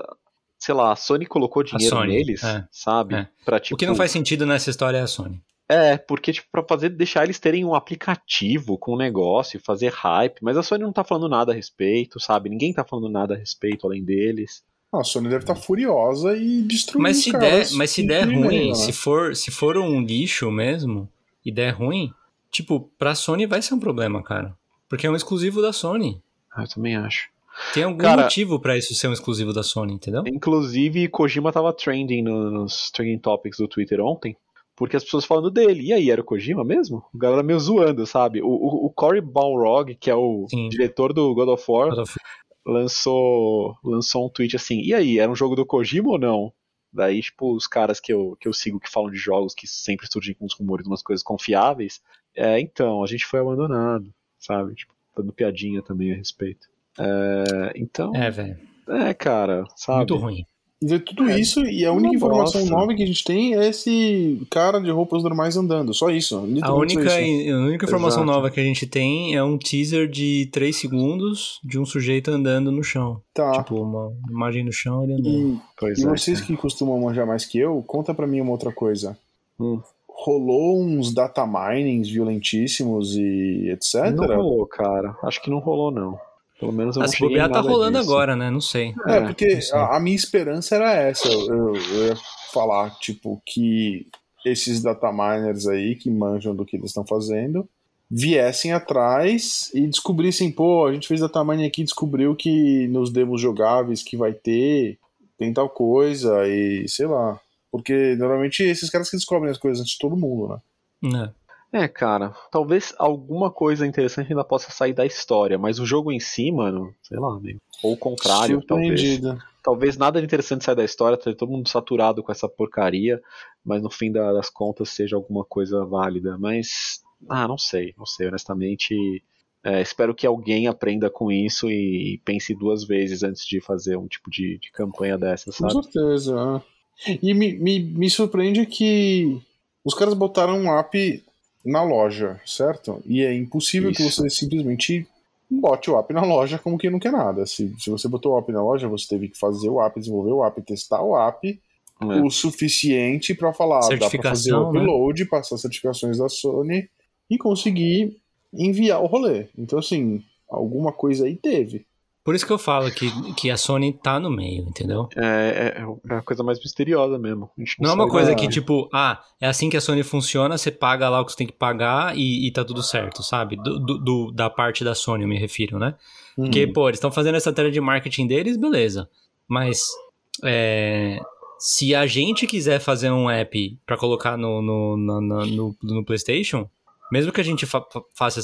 Sei lá, a Sony colocou dinheiro Sony, neles, é, sabe? é. Pra, tipo, o que não faz sentido nessa história é a Sony. É, porque, tipo, pra fazer, deixar eles terem um aplicativo com um negócio, fazer hype, mas a Sony não tá falando nada a respeito, sabe? Ninguém tá falando nada a respeito além deles. Ah, a Sony deve estar furiosa e destruir Mas se der, mas se der ruim, né? se for, se for um lixo mesmo e der ruim, tipo, pra Sony vai ser um problema, cara. Porque é um exclusivo da Sony. Ah, eu também acho. Tem algum Cara- motivo pra isso ser um exclusivo da Sony, entendeu? Inclusive, Kojima tava trending no- nos trending topics do Twitter ontem, porque as pessoas falando dele. E aí, era o Kojima mesmo? O galera meio zoando, sabe? O, o, o Cory Balrog, que é o Sim. diretor do God of War, God of- lançou, lançou um tweet assim: e aí, era um jogo do Kojima ou não? Daí, tipo, os caras que eu, que eu sigo que falam de jogos que sempre surgem com uns rumores, umas coisas confiáveis, é, então, a gente foi abandonado, sabe? Tipo, dando piadinha também a respeito. É, então, É, velho. é, cara, sabe? Muito ruim. Dizer tudo É, isso e a única informação bosta. nova que a gente tem é esse cara de roupas normais andando. Só isso. A única, só isso. a única informação Exato. nova que a gente tem é um teaser de 3 segundos de um sujeito andando no chão. Tá. Tipo, uma imagem no chão ele andando. E, Pois e é, vocês cara. que costumam manjar mais que eu, conta pra mim uma outra coisa. Hum. Rolou uns data minings violentíssimos e etc. Não rolou, cara. Acho que não rolou, não. Pelo menos eu Ah, não cheguei bobear tá rolando disso. agora, né? Não sei. É, É, porque sei. a, a minha esperança era essa. Eu, eu- eu ia falar, tipo, que esses data miners aí, que manjam do que eles estão fazendo, viessem atrás e descobrissem, pô, a gente fez data mining aqui e descobriu que nos demos jogáveis que vai ter, tem tal coisa e sei lá. Porque normalmente esses caras que descobrem as coisas antes de todo mundo, né? É. É, cara, talvez alguma coisa interessante ainda possa sair da história, mas o jogo em si, mano, sei lá, meio. Ou o contrário, talvez. Talvez nada de interessante saia da história, tá todo mundo saturado com essa porcaria, mas no fim da- das contas seja alguma coisa válida. Mas, ah, não sei, não sei, honestamente. é, espero que alguém aprenda com isso e pense duas vezes antes de fazer um tipo de, de campanha dessa, Com sabe? certeza. é. E me, me, me surpreende que os caras botaram um app na loja, certo? E é impossível que Isso. você simplesmente bote o app na loja como que não quer nada. Se, se você botou o app na loja, você teve que fazer o app, desenvolver o app, testar o app É. o suficiente para falar, dá pra fazer o né? upload, passar certificações da Sony e conseguir enviar o rolê. Então, assim, alguma coisa aí teve. Por isso que eu falo que, que a Sony tá no meio, entendeu? É, é, é a coisa mais misteriosa mesmo. A gente Não é uma coisa que, tipo, ah, é assim que a Sony funciona, você paga lá o que você tem que pagar e, e tá tudo certo, sabe? Do, do- da parte da Sony, eu me refiro, né? Porque, Hum. pô, eles estão fazendo essa tela de marketing deles, beleza. Mas, é, se a gente quiser fazer um app pra colocar no, no, na- no, no PlayStation, mesmo que a gente fa faça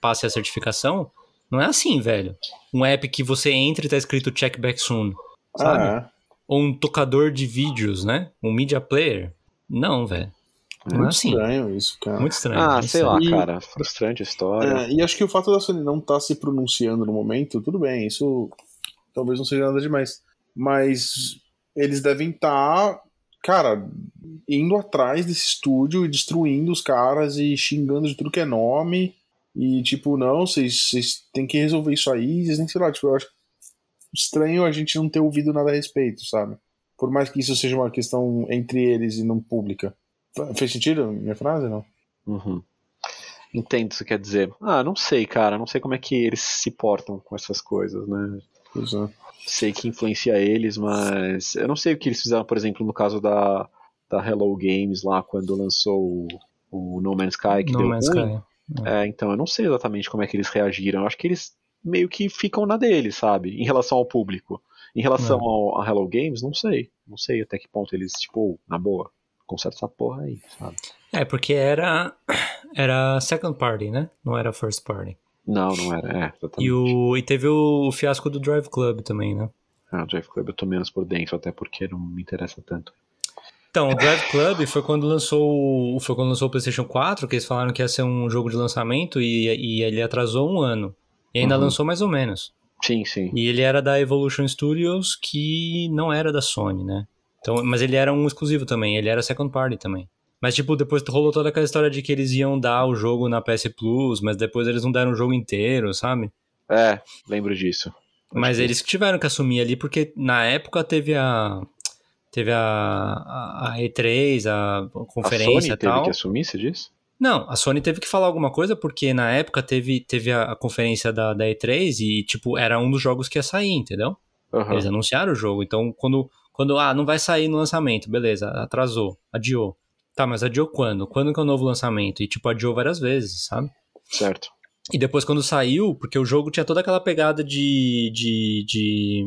passe a certificação, não é assim, velho. Um app que você entra e tá escrito check back soon, sabe? Ah, Ou um tocador de vídeos, né? Um media player. Não, velho. é. Não é Muito assim. estranho isso, cara. Muito estranho. Ah, muito sei lá, E- cara. Frustrante a história. É, e acho que o fato da Sony não estar se pronunciando no momento, tudo bem, isso talvez não seja nada demais. Mas eles devem estar, cara, indo atrás desse estúdio e destruindo os caras e xingando de tudo que é nome. E tipo, não, vocês têm que resolver isso aí, vocês têm que, sei lá, tipo, eu acho estranho a gente não ter ouvido nada a respeito, sabe? Por mais que isso seja uma questão entre eles e não pública. Fe- Fez sentido a minha frase, não? Uhum. Entendo o que você quer dizer. Ah, não sei, cara. Não sei como é que eles se portam com essas coisas, né? Pois é. Sei que influencia eles, mas eu não sei o que eles fizeram, por exemplo, no caso da, da Hello Games lá, quando lançou o, o No Man's Sky, que No deu Man's ruim. Sky. É, então, eu não sei exatamente como é que eles reagiram. Eu acho que eles meio que ficam na deles, sabe? Em relação ao público. Em relação É. ao, a Hello Games, não sei. Não sei até que ponto eles, tipo, na boa, conserta essa porra aí, sabe? É, porque era era second party, né? Não era first party. Não, não era. É, exatamente. E, o, e teve o, fiasco do Drive Club também, né? Ah, o Drive Club eu tô menos por dentro, até porque não me interessa tanto. Então, o Drive Club foi quando lançou foi quando lançou o PlayStation 4, que eles falaram que ia ser um jogo de lançamento e, e ele atrasou um ano. E ainda Uhum. lançou mais ou menos. Sim, sim. E ele era da Evolution Studios, que não era da Sony, né? Então, mas ele era um exclusivo também, ele era second party também. Mas, tipo, depois rolou toda aquela história de que eles iam dar o jogo na PS Plus, mas depois eles não deram o jogo inteiro, sabe? É, lembro disso. Mas eles que tiveram que assumir ali, porque na época teve a. Teve a, a, a E3, a A conferência Sony e teve tal. que assumir, você disse? Não, a Sony teve que falar alguma coisa, porque na época teve, teve a, a conferência da, da E3 e, tipo, era um dos jogos que ia sair, entendeu? Aham. Eles anunciaram o jogo. Então, quando, quando. Ah, não vai sair no lançamento, beleza, atrasou, adiou. Tá, mas adiou quando? Quando que é o novo lançamento? E, tipo, adiou várias vezes, sabe? Certo. E depois, quando saiu, porque o jogo tinha toda aquela pegada de. de, de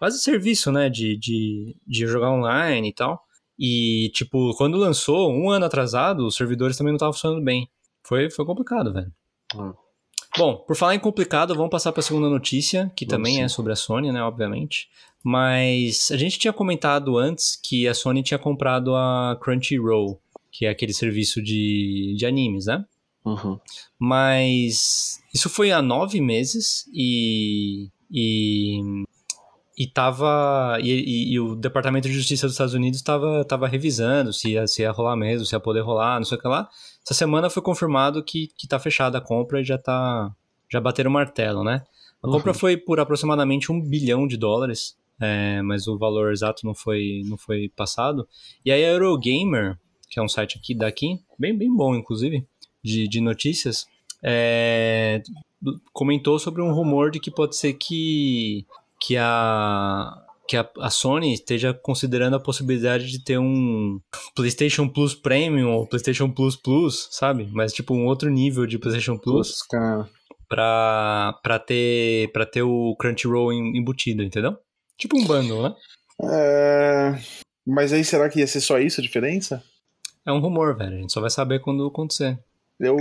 quase serviço, né? De, de, de jogar online e tal. E, tipo, quando lançou, um ano atrasado, os servidores também não estavam funcionando bem. Foi, foi complicado, velho. Ah. Bom, por falar em complicado, vamos passar para a segunda notícia, que Vamos também é sobre a Sony, né, obviamente. Mas a gente tinha comentado antes que a Sony tinha comprado a Crunchyroll, que é aquele serviço de, de animes, né? Uhum. Mas isso foi há nove meses e. e e tava. E, e- e o Departamento de Justiça dos Estados Unidos estava tava revisando se ia, se ia rolar mesmo, se ia poder rolar, não sei o que lá. Essa semana foi confirmado que, que tá fechada a compra e já tá. Já bateram o martelo, né? A Uhum. compra foi por aproximadamente um bilhão de dólares, é, mas o valor exato não foi, não foi passado. E aí a Eurogamer, que é um site aqui daqui, bem, bem bom, inclusive, de, de notícias, é, comentou sobre um rumor de que pode ser que, que, a, que a, a Sony esteja considerando a possibilidade de ter um PlayStation Plus Premium ou PlayStation Plus Plus, sabe? Mas tipo um outro nível de PlayStation Plus cara. pra, pra, ter, pra ter o Crunchyroll em- embutido, entendeu? Tipo um bundle, né? É, Mas aí será que ia ser só isso a diferença? É um rumor, velho. A gente só vai saber quando acontecer. Eu,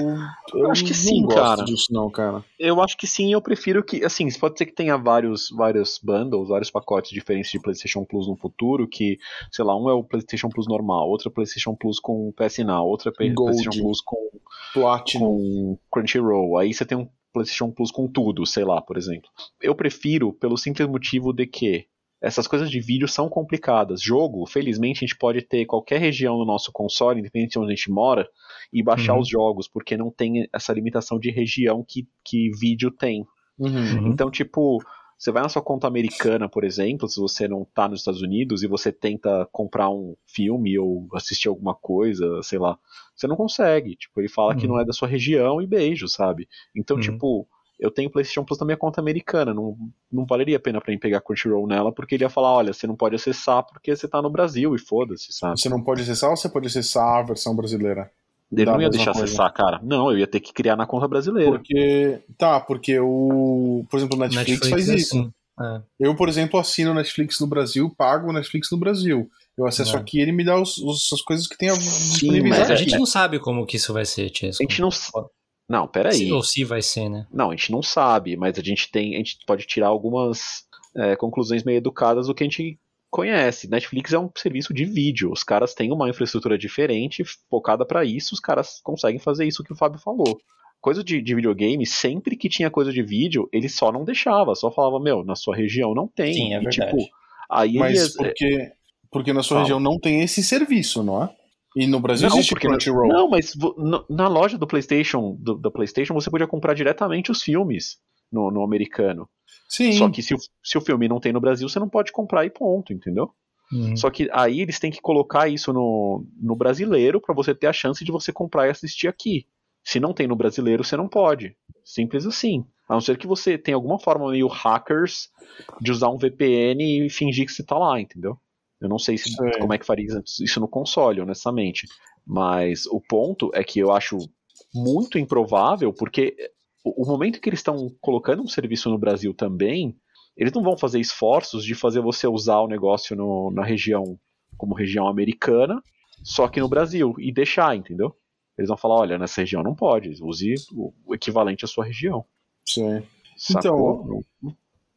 eu acho que sim, cara. disso não, cara. Eu acho que sim, eu prefiro que. Assim, pode ser que tenha vários, vários bundles, vários pacotes diferentes de PlayStation Plus no futuro, que, sei lá, um é o PlayStation Plus normal, outro é o PlayStation Plus com PS Now, outro é Gold. PlayStation Plus com, Platinum. com Crunchyroll. Aí você tem um PlayStation Plus com tudo, sei lá, por exemplo. Eu prefiro pelo simples motivo de que essas coisas de vídeo são complicadas. Jogo, felizmente, a gente pode ter qualquer região no nosso console, independente de onde a gente mora, e baixar Uhum. os jogos, porque não tem essa limitação de região que, que vídeo tem. Uhum. Então, tipo, você vai na sua conta americana, por exemplo, se você não tá nos Estados Unidos e você tenta comprar um filme ou assistir alguma coisa, sei lá, você não consegue. Tipo, ele fala que Uhum. não é da sua região e beijo, sabe? Então, Uhum. tipo, eu tenho PlayStation Plus na minha conta americana, não, não valeria a pena pra mim pegar Crunchyroll nela, porque ele ia falar, olha, você não pode acessar porque você tá no Brasil e foda-se, sabe? Você não pode acessar ou você pode acessar a versão brasileira? Ele Dá não ia deixar coisa. acessar, cara. Não, eu ia ter que criar na conta brasileira. Porque. Tá, porque o. Por exemplo, o Netflix, faz é isso. assim. É. Eu, por exemplo, assino o Netflix no Brasil, pago o Netflix no Brasil. Eu acesso É. aqui e ele me dá os, os- as coisas que tem a disponibilidade. Mas a é- gente não sabe como que isso vai ser, Tiesco. A gente não. s- Não, peraí. Se- Ou se vai ser, né? Não, a gente não sabe, mas a gente tem, a gente pode tirar algumas é, conclusões meio educadas do que a gente conhece. Netflix é um serviço de vídeo. Os caras têm uma infraestrutura diferente, focada pra isso. Os caras conseguem fazer isso que o Fábio falou. Coisa de, de videogame, sempre que tinha coisa de vídeo, ele só não deixava, só falava, meu, na sua região não tem. Sim, é e, verdade. tipo, aí Mas eles- porque, porque na sua Fala. região não tem esse serviço, não é? E no Brasil Não, existe porque Crunchyroll. Não, mas no- na loja do PlayStation, do, da PlayStation, você podia comprar diretamente os filmes no, no americano. Sim. Só que se o, se o filme não tem no Brasil, você não pode comprar e ponto, entendeu? Uhum. Só que aí eles têm que colocar isso no, no brasileiro pra você ter a chance de você comprar e assistir aqui. Se não tem no brasileiro, você não pode. Simples assim. A não ser que você tenha alguma forma meio hackers de usar um VPN e fingir que você tá lá, entendeu? Eu não sei se, Sei. como é que faria isso no console, honestamente. Mas o ponto é que eu acho muito improvável, porque o, momento que eles estão colocando um serviço no Brasil também, eles não vão fazer esforços de fazer você usar o negócio no- na região como região americana, só que no Brasil, e deixar, entendeu? Eles vão falar, olha, nessa região não pode, use o, equivalente à sua região. Sim. Sacou?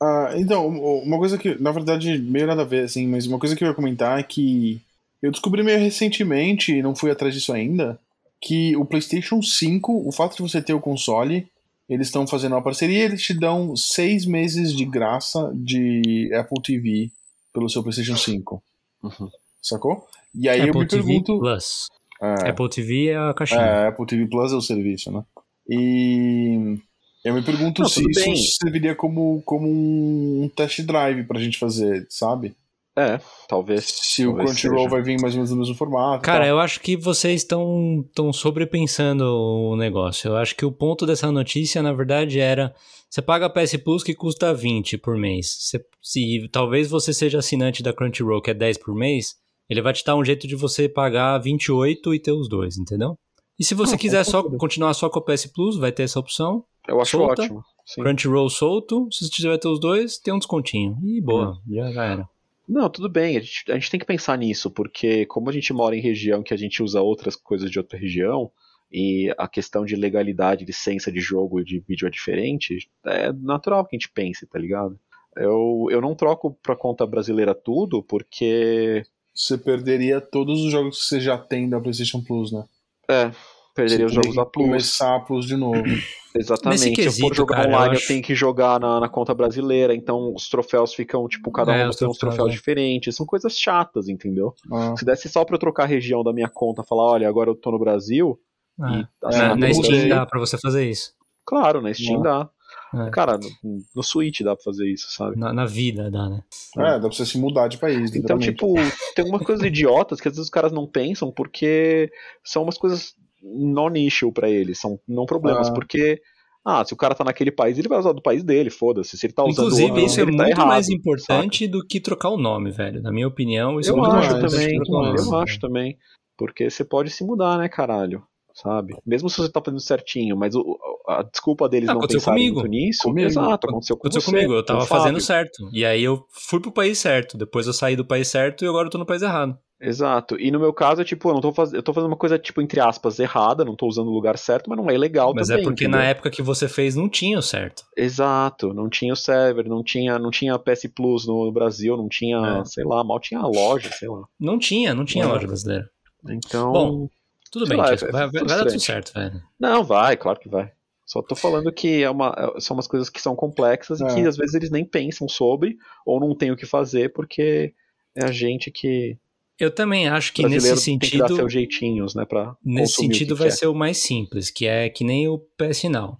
Ah, então, uma coisa que, na verdade, meio nada a ver, assim, mas uma coisa que eu ia comentar é que eu descobri meio recentemente, e não fui atrás disso ainda, que o PlayStation 5, o fato de você ter o console, eles estão fazendo uma parceria e eles te dão seis meses de graça de Apple TV pelo seu PlayStation 5. Uhum. Sacou? E aí eu Apple me TV pergunto. Plus. É, Apple TV é a caixinha. é, Apple TV Plus é o serviço, né? E eu me pergunto Não, se isso bem. serviria como, como um test drive pra gente fazer, sabe? É, talvez. Se o talvez Crunchyroll seja. vai vir mais ou menos no mesmo formato. Cara, tal. eu acho que vocês estão estão sobrepensando o negócio. Eu acho que o ponto dessa notícia, na verdade, era você paga a PS Plus que custa 20 por mês. Você- se talvez você seja assinante da Crunchyroll, que é 10 por mês, Ele vai te dar um jeito de você pagar 28 e ter os dois, entendeu? E se você Ah, quiser só continuar só com o PS Plus, vai ter essa opção. Eu acho Solta. ótimo. Sim. Crunchyroll solto, se você tiver ter os dois, tem um descontinho. E boa, já, já era. Não, tudo bem, a gente, a gente tem que pensar nisso, porque como a gente mora em região que a gente usa outras coisas de outra região, e a questão de legalidade, licença de jogo e de vídeo é diferente, é natural que a gente pense, tá ligado? Eu, eu não troco pra conta brasileira tudo, porque Você perderia todos os jogos que você já tem da PlayStation Plus, né? É, perderia os jogos da Plus. Começar a Plus de novo. Exatamente. Nesse Se eu quesito, for jogar cara, eu online, eu, acho- tenho que jogar na, na conta brasileira, então os troféus ficam, tipo, cada É, um tem uns troféus, é. diferentes. São coisas chatas, entendeu? Ah, Se desse só pra eu trocar a região da minha conta, falar, olha, agora eu tô no Brasil, Ah, e na, assinar na Steam dá pra você fazer isso. Claro, na Steam Ah. dá. É. Cara, no, no Switch dá pra fazer isso, sabe? Na, na vida dá, né? é, dá pra você se mudar de país, Então, tipo, tem umas coisas idiotas que às vezes os caras não pensam porque são umas coisas no nicho pra eles, são não problemas, Ah. porque ah, se o cara tá naquele país, ele vai usar do país dele, foda-se. Se ele tá usando Inclusive, outro, isso é ele muito tá errado, mais saca? importante do que trocar o nome, velho. Na minha opinião, isso Eu é muito acho mais também, nome, eu acho também. Porque você pode se mudar, né, caralho? Sabe? Mesmo se você tá fazendo certinho, mas o- a desculpa deles não aconteceu pensarem comigo. muito nisso. Comigo. Exato, aconteceu com Aconteceu você, comigo, eu tava fazendo certo. E aí eu fui pro país certo. Depois eu saí do país certo e agora eu tô no país errado. Exato. E no meu caso, é tipo, eu não tô fazendo. Eu tô fazendo uma coisa, tipo, entre aspas, errada, não tô usando o lugar certo, mas não é ilegal Mas também. é porque entendeu? na época que você fez não tinha o certo. Exato, não tinha o server, não tinha, não tinha PS Plus no Brasil, não tinha, É. sei lá, mal tinha a loja, sei lá. Não tinha, não tinha É. loja brasileira. Então. Bom, Tudo Sei bem, lá, é vai, vai- vai dar tudo frustrante. certo, velho. Não, vai, claro que vai. Só tô falando que é uma, é- são umas coisas que são complexas e É. que às vezes eles nem pensam sobre ou não tem o que fazer porque é a gente que. Eu também acho que nesse tem que dar sentido, seus jeitinhos, né, pra nesse sentido que vai quer. ser o mais simples, que é que nem o PS Now.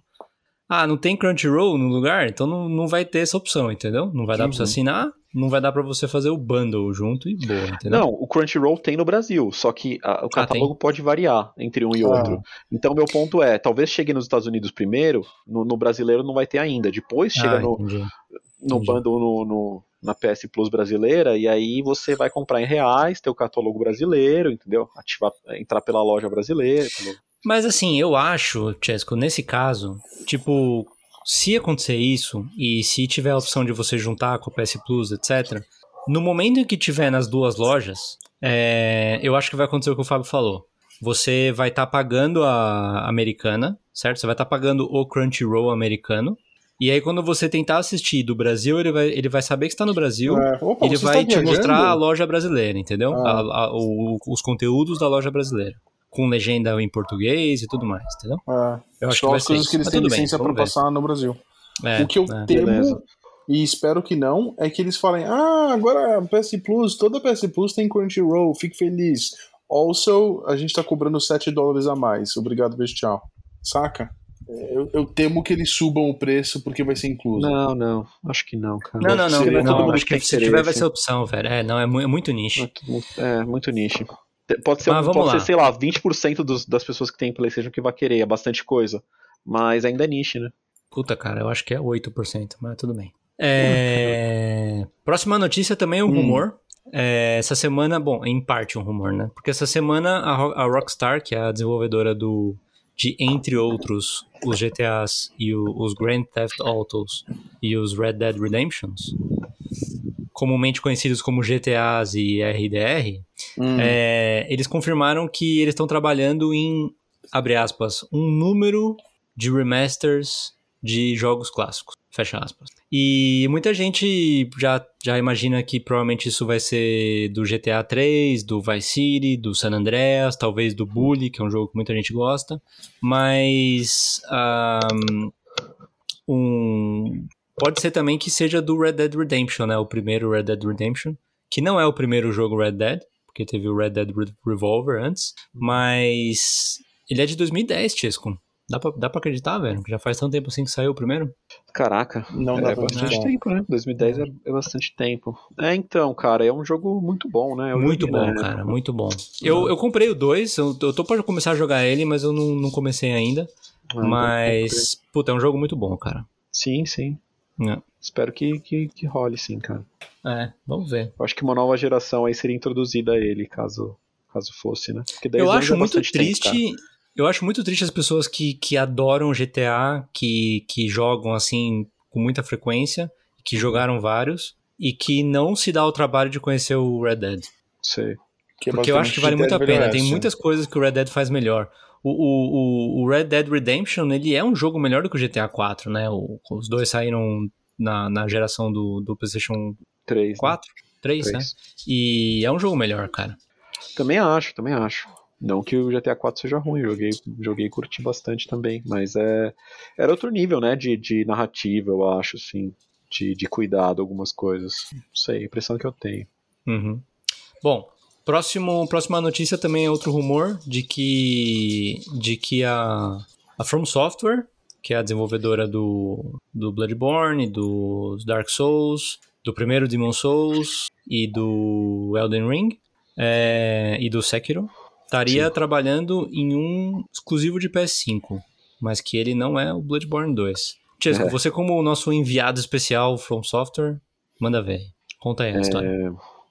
Ah, não tem Crunchyroll no lugar? Então não, não vai ter essa opção, entendeu? Não vai dar pra você Uhum. assinar, não vai dar pra você fazer o bundle junto e boa, entendeu? Não, o Crunchyroll tem no Brasil, só que a- o catálogo pode variar entre um e Ah. outro. Então, meu ponto é: talvez chegue nos Estados Unidos primeiro, no, no brasileiro não vai ter ainda. Depois chega ah, no, entendi. no entendi. bundle no, no- na PS Plus brasileira, e aí você vai comprar em reais, ter o catálogo brasileiro, entendeu? Ativar, entrar pela loja brasileira. pelo- Mas assim, eu acho, Chesco, nesse caso, tipo, se acontecer isso e se tiver a opção de você juntar com o PS Plus, etc., no momento em que tiver nas duas lojas, é, eu acho que vai acontecer o que o Fábio falou. Você vai estar pagando a americana, certo? Você vai estar pagando o Crunchyroll americano. E aí, quando você tentar assistir do Brasil, ele vai, ele vai saber que está no Brasil. É, opa, Ele vai está te mostrar a loja brasileira, entendeu? Ah. A- a- o- os conteúdos da loja brasileira. Com legenda em português e tudo mais, entendeu? É, Eu acho que são vai as coisas que eles têm licença ver. passar no Brasil. É, o que eu é. temo, Beleza. e espero que não, é que eles falem: ah, agora PS Plus, toda PS Plus tem Crunchyroll, fique feliz. Also, a gente tá cobrando 7 dólares a mais. Obrigado, beijo, tchau. Saca? É, Eu, eu temo que eles subam o preço porque vai ser incluso. Não, não, acho que não, cara. Não, não, não. Porque é não, acho que se tiver vai ser opção, velho. É, não, é, mu- é muito nicho. É tudo- É, muito nicho. Pode ser, vamos pode ser lá. sei lá, 20% dos, das pessoas que têm PlayStation que vai querer, é bastante coisa. Mas ainda é nicho, né? Puta, cara, eu acho que é 8%, mas tudo bem. É... Próxima notícia também é um Hum. rumor. É, essa semana, bom, em parte um rumor, né? Porque essa semana a Rockstar, que é a desenvolvedora do de entre outros os GTAs e o- os Grand Theft Autos e os Red Dead Redemptions, comumente conhecidos como GTAs e RDR, Hum. é, eles confirmaram que eles estão trabalhando em, abre aspas, um número de remasters de jogos clássicos, fecha aspas. E muita gente já, já imagina que provavelmente isso vai ser do GTA 3, do Vice City, do San Andreas, talvez do Bully, que é um jogo que muita gente gosta, mas ahm, um, pode ser também que seja do Red Dead Redemption, né? O primeiro Red Dead Redemption, que não é o primeiro jogo Red Dead, porque teve o Red Dead Re- Revolver antes, mas ele é de 2010, Chesco. Dá pra, dá pra acreditar, velho? que Já faz tanto tempo assim que saiu o primeiro? Caraca, Não dá é pra bastante acreditar. tempo, né? 2010 é, é bastante tempo. É, então, cara, é um jogo muito bom, né? Eu muito joguei bom, época. cara, muito bom. Eu, eu comprei o 2, eu, eu tô pra começar a jogar ele, mas eu não, não comecei ainda. Ah, então, mas, puta, é um jogo muito bom, cara. Sim, sim. É. Espero que, que, que role sim, cara. É, vamos ver. Eu acho que uma nova geração aí seria introduzida a ele, caso, caso fosse, né? Porque 10 Eu acho é muito tempo, triste. cara. eu acho muito triste as pessoas que, que adoram GTA, que, que jogam assim com muita frequência, que jogaram vários, e que não se dá o trabalho de conhecer o Red Dead. Sei. É Porque eu acho que vale muito a pena. Tem muitas coisas que o Red Dead faz melhor. O, o, o- Red Dead Redemption, ele é um jogo melhor do que o GTA 4, né? O- os dois saíram na, na geração do, do PlayStation 3. 4, 3, né? Três. E é um jogo melhor, cara. Também acho, também acho. Não que o GTA 4 seja ruim, joguei, joguei e curti bastante também, mas é era outro nível, né, de, de narrativa, eu acho, assim, de, de cuidado, algumas coisas. Não sei, a impressão que eu tenho. Uhum. Bom, próximo, próxima notícia também é outro rumor de que, de que a, a From Software, que é a desenvolvedora do, do Bloodborne, dos Dark Souls, do primeiro Demon Souls e do Elden Ring é, e do Sekiro, estaria Sim. trabalhando em um exclusivo de PS5, mas que ele não é o Bloodborne 2. Chesco, É. você como o nosso enviado especial From Software, manda ver. Conta aí a história.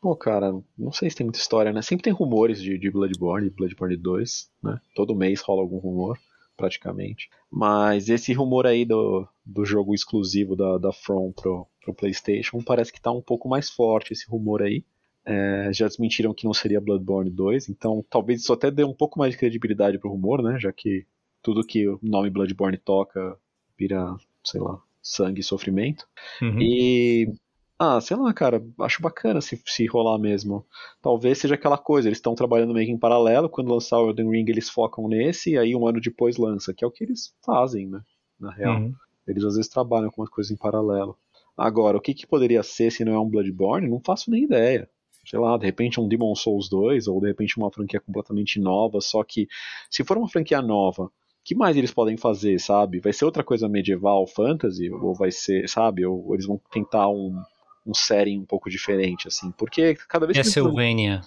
Pô, cara, não sei se tem muita história, né? Sempre tem rumores de, de Bloodborne, Bloodborne 2, né? Todo mês rola algum rumor, praticamente. Mas esse rumor aí do, do jogo exclusivo da, da From pro, pro PlayStation parece que tá um pouco mais forte esse rumor aí. É, já desmentiram que não seria Bloodborne 2, então talvez isso até dê um pouco mais de credibilidade pro rumor, né? Já que tudo que o nome Bloodborne toca vira, sei lá, sangue e sofrimento. Uhum. E. Ah, sei lá, cara, acho bacana se, se rolar mesmo. Talvez seja aquela coisa, eles estão trabalhando meio que em paralelo, quando lançar o Elden Ring eles focam nesse, e aí um ano depois lança, que é o que eles fazem, né? Na real. Uhum. Eles às vezes trabalham com umas coisas em paralelo. Agora, o que, que poderia ser se não é um Bloodborne? Não faço nem ideia. Sei lá, de repente um Demon Souls 2, ou de repente uma franquia completamente nova, só que se for uma franquia nova, que mais eles podem fazer, sabe? Vai ser outra coisa medieval, fantasy, ou vai ser, sabe? Ou eles vão tentar um, um setting um pouco diferente, assim. Porque cada vez que Castlevania.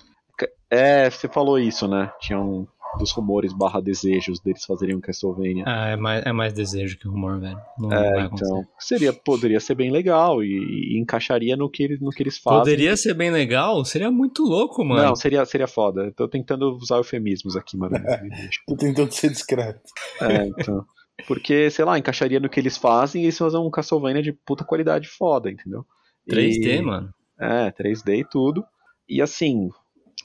é, você falou isso, né? Tinha um dos rumores barra desejos deles fazerem um Castlevania. Ah, é mais, é mais desejo que rumor, velho. Não É, então, seria, poderia ser bem legal e, e encaixaria no que, eles- no que eles fazem. Poderia ser bem legal? Seria muito louco, mano. Não, seria, seria foda. Tô tentando usar eufemismos aqui, mano. Tô tentando ser discreto. É, então. Porque, sei lá, encaixaria no que eles fazem e eles fazem um Castlevania de puta qualidade foda, entendeu? 3D, E- mano. É, 3D e tudo. E assim,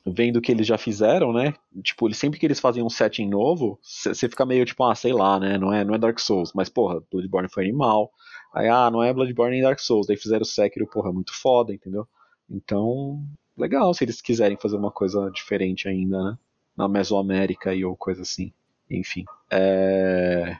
vendo o que eles já fizeram, né? Tipo, eles, sempre que eles fazem um setting novo, você fica meio tipo, ah, sei lá, né? Não é, não é Dark Souls, mas porra, Bloodborne foi animal. Aí, ah, não é Bloodborne nem Dark Souls. Daí fizeram o Sekiro, porra, muito foda, entendeu? Então, legal se eles quiserem fazer uma coisa diferente ainda, né? Na Mesoamérica e ou coisa assim. Enfim. É...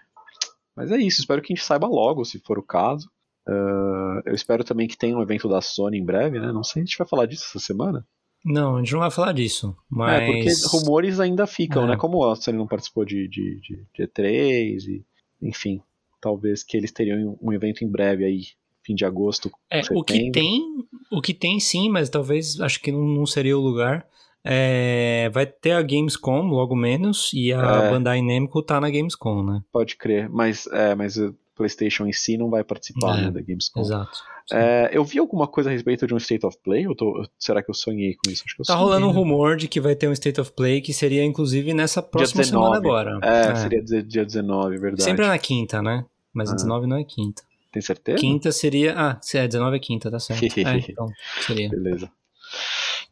Mas é isso, espero que a gente saiba logo, se for o caso. Ah, eu espero também que tenha um evento da Sony em breve, né? Não sei se a gente vai falar disso essa semana. Não, a gente não vai falar disso. Mas. É, porque rumores ainda ficam, É. né? Como a Sony não participou de, de, de, de E3, e, enfim, talvez que eles teriam um evento em breve aí, fim de agosto. É, o que setembro. tem, o que tem sim, mas talvez acho que não, não seria o lugar. É, vai ter a Gamescom logo menos e a É. Bandai Namco tá na Gamescom, né? Pode crer, mas, é, mas PlayStation em si não vai participar É, né, da Gamescom. Exato. É, eu vi alguma coisa a respeito de um State of Play? Ou tô- será que eu sonhei com isso? Acho que eu Tá sonhei, rolando um né? rumor de que vai ter um State of Play que seria inclusive nessa próxima 19. semana agora. É, seria dia- dia 19, verdade. Sempre é na quinta, né? Mas Ah. 19 não é quinta. Tem certeza? Quinta seria. Ah, se é 19 é quinta, tá certo. é, então, seria. Beleza.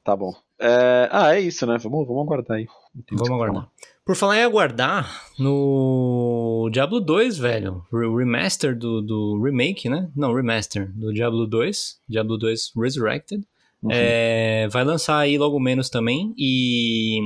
Tá bom. É, Ah, é isso, né? Vamos, vamos aguardar aí. Vamos aguardar. falar. Por falar em aguardar, no Diablo 2, velho, o remaster do, do remake, né? Não, remaster do Diablo 2, Diablo 2 Resurrected, Uhum. é, vai lançar aí logo menos também e,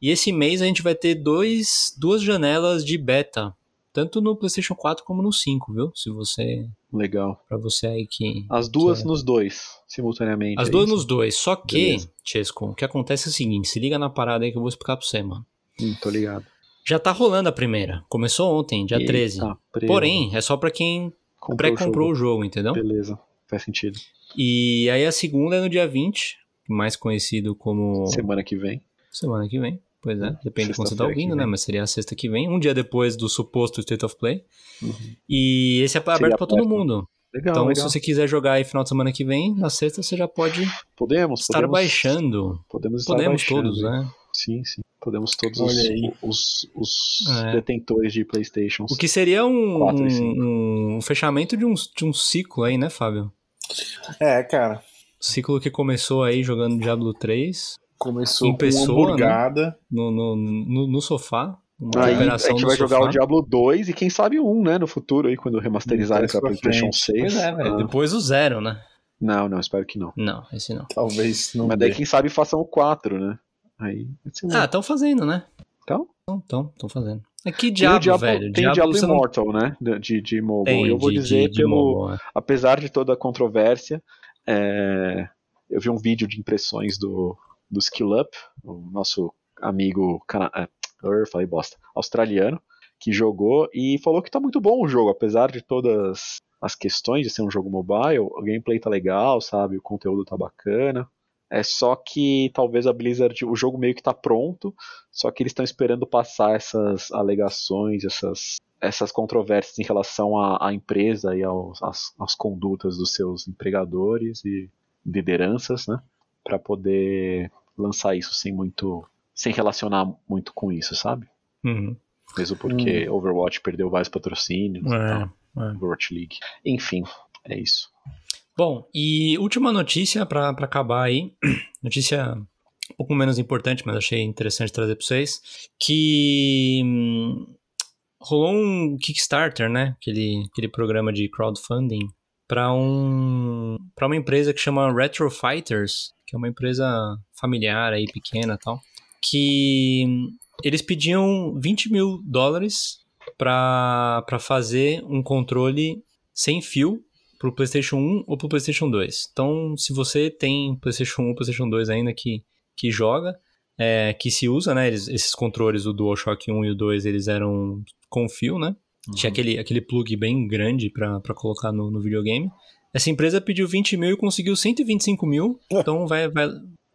e esse mês a gente vai ter dois, duas janelas de beta, tanto no PlayStation 4 como no 5, viu? Se você, Legal. para você aí que As duas Que é. nos dois, simultaneamente. as é duas isso? nos dois, só que, Beleza. Chesco, o que acontece é o seguinte, se liga na parada aí que eu vou explicar pra você, mano. Hum, tô ligado. Já tá rolando a primeira. Começou ontem, dia Eita, 13. preso. Porém, é só pra quem Comprou pré-comprou o jogo. entendeu? Beleza, faz sentido. E aí a segunda é no dia 20, mais conhecido como Semana que vem. semana que vem. Pois é, depende de quando você tá ouvindo, né? Mas seria a sexta que vem, um dia depois do suposto State of Play. Uhum. E esse é aberto Seria pra todo mundo. Legal, então, legal. se você quiser jogar aí final de semana que vem, na sexta você já pode Podemos, estar podemos, baixando. Podemos estar Podemos baixando. todos, né? Sim, sim. Podemos todos Olha os, aí. os, os É. detentores de Playstations. O que seria um, um, um fechamento de um, de um ciclo aí, né, Fábio? É, cara. Ciclo que começou aí jogando Diablo 3 Começou Em com pessoa, uma hamburgada. no, no, no, no sofá. Uma Aí a gente vai jogar sofá. o Diablo 2 e quem sabe um, né, no futuro aí, quando remasterizarem pra Playstation frente. 6. Pois é, velho. Ah, Depois o zero, né? Não, não, espero que não. Não, esse não. Talvez não Mas daí dê. quem sabe façam o 4, né? Aí, lá. Ah, estão fazendo, né? Então? Então, estão fazendo. É que Tem o Diablo, Diablo, velho. tem o Diablo você não Immortal, né? De, de, mobile. tem eu vou de- dizer, de- pelo, mobile, é. apesar de toda a controvérsia, é, eu vi um vídeo de impressões do, do Skill Up, o nosso amigo cana é, er, falei bosta, australiano, que jogou e falou que tá muito bom o jogo, apesar de todas as questões de ser um jogo mobile, o gameplay tá legal, sabe? O conteúdo tá bacana. É só que talvez a Blizzard, o jogo meio que tá pronto, só que eles estão esperando passar essas alegações, essas, essas controvérsias em relação à, à empresa e aos, às, às condutas dos seus empregadores e lideranças, né? Para poder lançar isso sem muito. sem relacionar muito com isso, sabe? Uhum. Mesmo porque Overwatch perdeu vários patrocínios e tal. É, é. Overwatch League. Enfim, é isso. Bom, e última notícia pra acabar aí. Notícia um pouco menos importante, mas achei interessante trazer pra vocês. Que hum, rolou um Kickstarter, né? Aquele, aquele programa de crowdfunding para um para uma empresa que chama Retro Fighters, que é uma empresa familiar aí pequena tal, que hum, eles pediam 20 mil dólares para fazer um controle sem fio pro PlayStation 1 ou pro PlayStation 2. Então, se você tem PlayStation 1 ou PlayStation 2 ainda que, que joga, é, que se usa, né? eles- esses controles, o DualShock 1 e o 2, eles eram com fio, né? Tinha aquele, aquele plug bem grande pra colocar no, no videogame. Essa empresa pediu 20 mil e conseguiu 125 mil. Então vai, vai,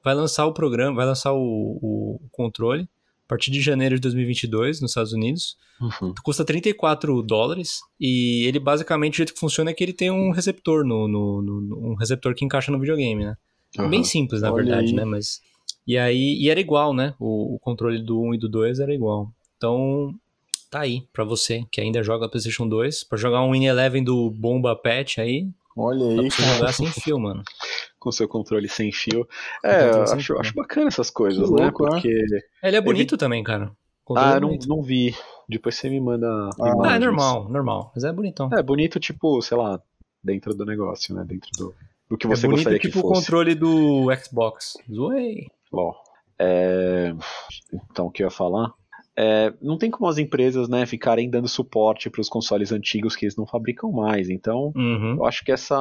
vai lançar o programa, vai lançar o, o controle partir de janeiro de 2022 nos Estados Unidos. Uhum. Custa 34 dólares e ele basicamente o jeito que funciona é que ele tem um receptor no, no- no- no- um receptor que encaixa no videogame, né? Uhum. Bem simples, na Olha verdade, aí. né? Mas e aí e era igual, né? O, o controle do 1 e do 2 era igual. Então tá aí pra você que ainda joga PlayStation 2, Pra jogar um Win Eleven do Bomba Patch aí, Olha dá aí, pra você jogar sem fio, mano. Com seu controle sem fio. É, sem acho, fio. acho bacana essas coisas, Que né? louco, né? Porque. Ele é bonito também, cara. O Ah, é eu não, não vi. Depois você me manda. Ah, Ah, é normal, normal, mas é bonitão. É bonito, tipo, sei lá, dentro do negócio, né? Dentro do, do que É você bonito gostaria tipo que o fosse. controle do Xbox. Zoei. Bom, é, então, o que eu ia falar? É, não tem como as empresas né, ficarem dando suporte para os consoles antigos que eles não fabricam mais. Então, Uhum. eu acho que essa,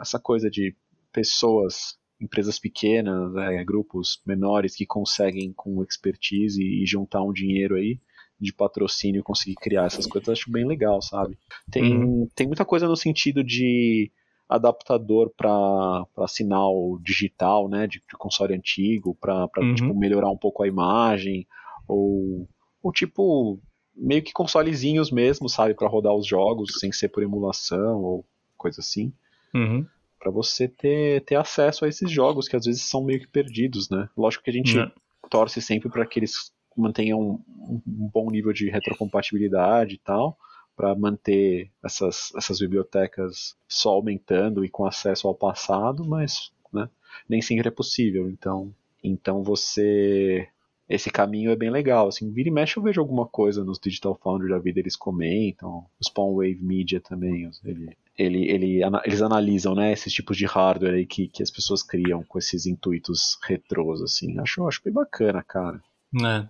essa coisa de pessoas, empresas pequenas, né, grupos menores que conseguem com expertise e, juntar um dinheiro aí de patrocínio conseguir criar essas coisas, acho bem legal, sabe? Tem, tem muita coisa no sentido de adaptador para sinal digital, né, de, de console antigo, para Uhum. tipo, melhorar um pouco a imagem, ou, ou tipo, meio que consolezinhos mesmo, sabe, para rodar os jogos sem ser por emulação ou coisa assim, Uhum. Para você ter, ter acesso a esses jogos que às vezes são meio que perdidos, né? Lógico que a gente Né. torce sempre para que eles mantenham um, um bom nível de retrocompatibilidade e tal, para manter essas, essas bibliotecas só aumentando e com acesso ao passado, mas né, nem sempre é possível. Então, então você esse caminho é bem legal. Assim, vira e mexe eu vejo alguma coisa nos Digital Foundry da vida, eles comentam, o Spawn Wave Media também, os- ele, ele, ele, eles analisam né, esses tipos de hardware aí que, que as pessoas criam com esses intuitos retrôs, assim. Acho, acho bem bacana, cara. É.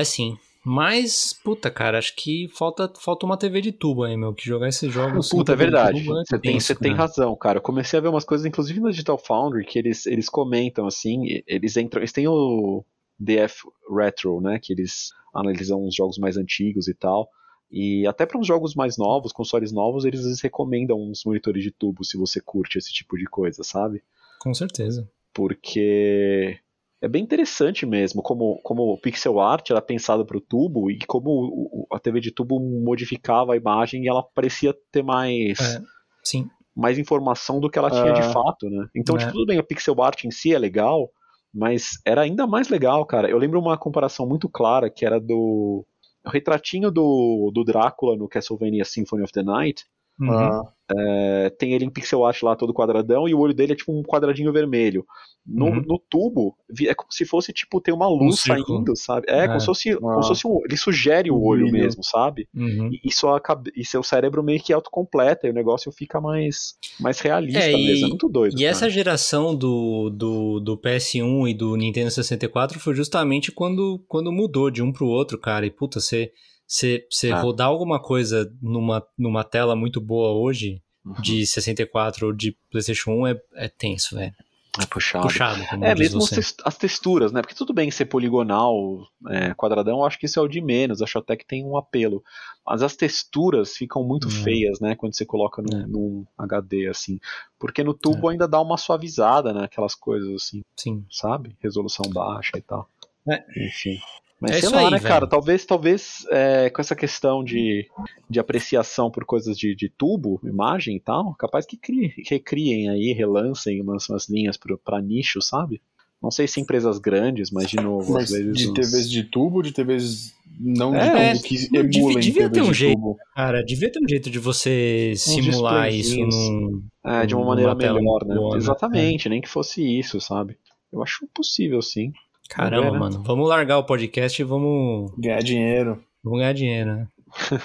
É sim. Mas, puta, cara, acho que falta, falta uma TV de tubo aí, meu, que jogar esses jogos. sem Puta, é verdade. é Você tem, tenso, tem cara. razão, cara. Eu comecei a ver umas coisas, inclusive no Digital Foundry, que eles, eles comentam assim, eles entram. Eles têm o DF Retro, né? Que eles analisam os jogos mais antigos e tal. E até para uns jogos mais novos, consoles novos, eles às vezes recomendam uns monitores de tubo se você curte esse tipo de coisa, sabe? Com certeza. porque é bem interessante mesmo como, como o pixel art era pensado para o tubo e como a TV de tubo modificava a imagem e ela parecia ter mais É. Sim. mais informação do que ela tinha de Ah. fato, né? Então, É. tipo, tudo bem, a pixel art em si é legal, mas era ainda mais legal, cara. Eu lembro uma comparação muito clara que era do o retratinho do, do Drácula no Castlevania Symphony of the Night. Uhum. Ah, É, tem ele em pixel art lá todo quadradão e o olho dele é tipo um quadradinho vermelho. No, Uhum. no tubo, é como se fosse tipo ter uma luz círculo. saindo, sabe? É, É. como se fosse, como se fosse um, ele sugere o Um olho brilho. mesmo, sabe? Uhum. E, e, sua, e seu cérebro meio que autocompleta e o negócio fica mais, mais realista É, e- mesmo. É muito doido. E cara. essa geração do, do, do PS1 e do Nintendo 64 foi justamente quando, quando mudou de um pro outro, cara. E puta, você, você, você Ah. rodar alguma coisa numa, numa tela muito boa hoje, Uhum. de 64 ou de PlayStation 1, é, é tenso, velho. É puxado. Puxado, como É, diz mesmo você. as, as texturas, né? Porque tudo bem ser poligonal, é, quadradão, eu acho que isso é o de menos, acho até que tem um apelo. Mas as texturas ficam muito Hum. feias, né? Quando você coloca num, É. num HD, assim. Porque no tubo ainda dá uma suavizada naquelas coisas, assim, Sim. sabe? Resolução baixa e tal. É. Enfim. Mas É sei isso lá, aí, né, velho. cara? Talvez, talvez é, com essa questão de, de apreciação por coisas de, de tubo, imagem e tal, capaz que crie, recriem aí, relancem umas, umas linhas pro- pra nicho, sabe? Não sei se empresas grandes, mas de novo, mas às vezes. de uns- TVs de tubo, de TVs não de É, tubo, que não, devia- emulem devia ter um de jeito. tubo. Cara, devia ter um jeito de você simular isso num. É, de uma maneira melhor, né? boa, né? Exatamente, nem que fosse isso, sabe? Eu acho possível, sim. Caramba, né? mano. Vamos largar o podcast e vamos, Ganhar dinheiro. vamos ganhar dinheiro, né?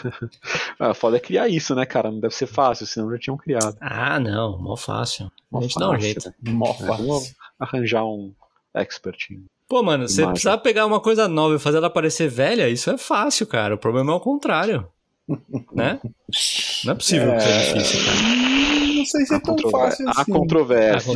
Ah, foda é criar isso, né, cara? Não deve ser fácil, senão já tinham criado. Ah, não, mó fácil. Mó a gente dá um fácil. jeito. Mó É, fácil. vamos arranjar um expert. em- Pô, mano, você Imagem. precisar pegar uma coisa nova e fazer ela parecer velha, isso é fácil, cara. O problema é o contrário. né? Não é possível que seja difícil, cara. Não sei se é tão fácil há assim. É controvérsia.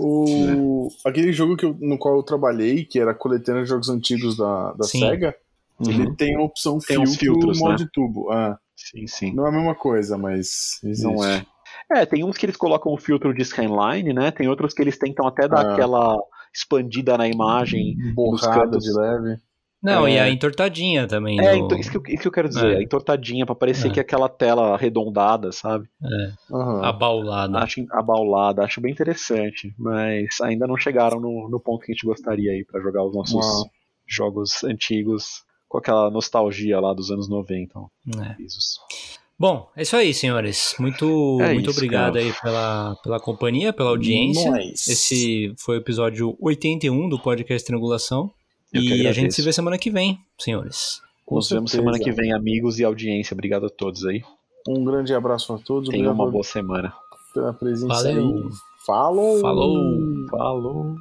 O... Aquele jogo que eu- no qual eu trabalhei, que era coletando jogos antigos da, da Sim. SEGA, Uhum. ele tem a opção Tem filtro filtros, molde né? tubo. Ah, Sim, sim. não é a mesma coisa, mas existe. Não é. É, tem uns que eles colocam o filtro de scanline, né? Tem outros que eles tentam até dar Ah. aquela expandida na imagem. Borrada cantos. de leve. Não, É. e a entortadinha também. É, no- então, isso, que eu, isso que eu quero dizer, É. a entortadinha, pra parecer É. que é aquela tela arredondada, sabe? Aham. Abaulada. Acho abaulada, acho bem interessante, mas ainda não chegaram no, no ponto que a gente gostaria aí pra jogar os nossos Uau. jogos antigos com aquela nostalgia lá dos anos 90. ó, É. Bom, é isso aí, senhores. Muito, É muito isso, obrigado cara. aí pela, pela companhia, pela audiência. Nice. Esse foi o episódio 81 do podcast Triangulação. Eu E a gente se vê semana que vem, senhores. Com Nos vemos certeza. semana que vem, amigos e audiência. Obrigado a todos aí. Um grande abraço a todos. Tenham uma boa semana. pela presença Valeu. aí. Falou! Falou. Falou!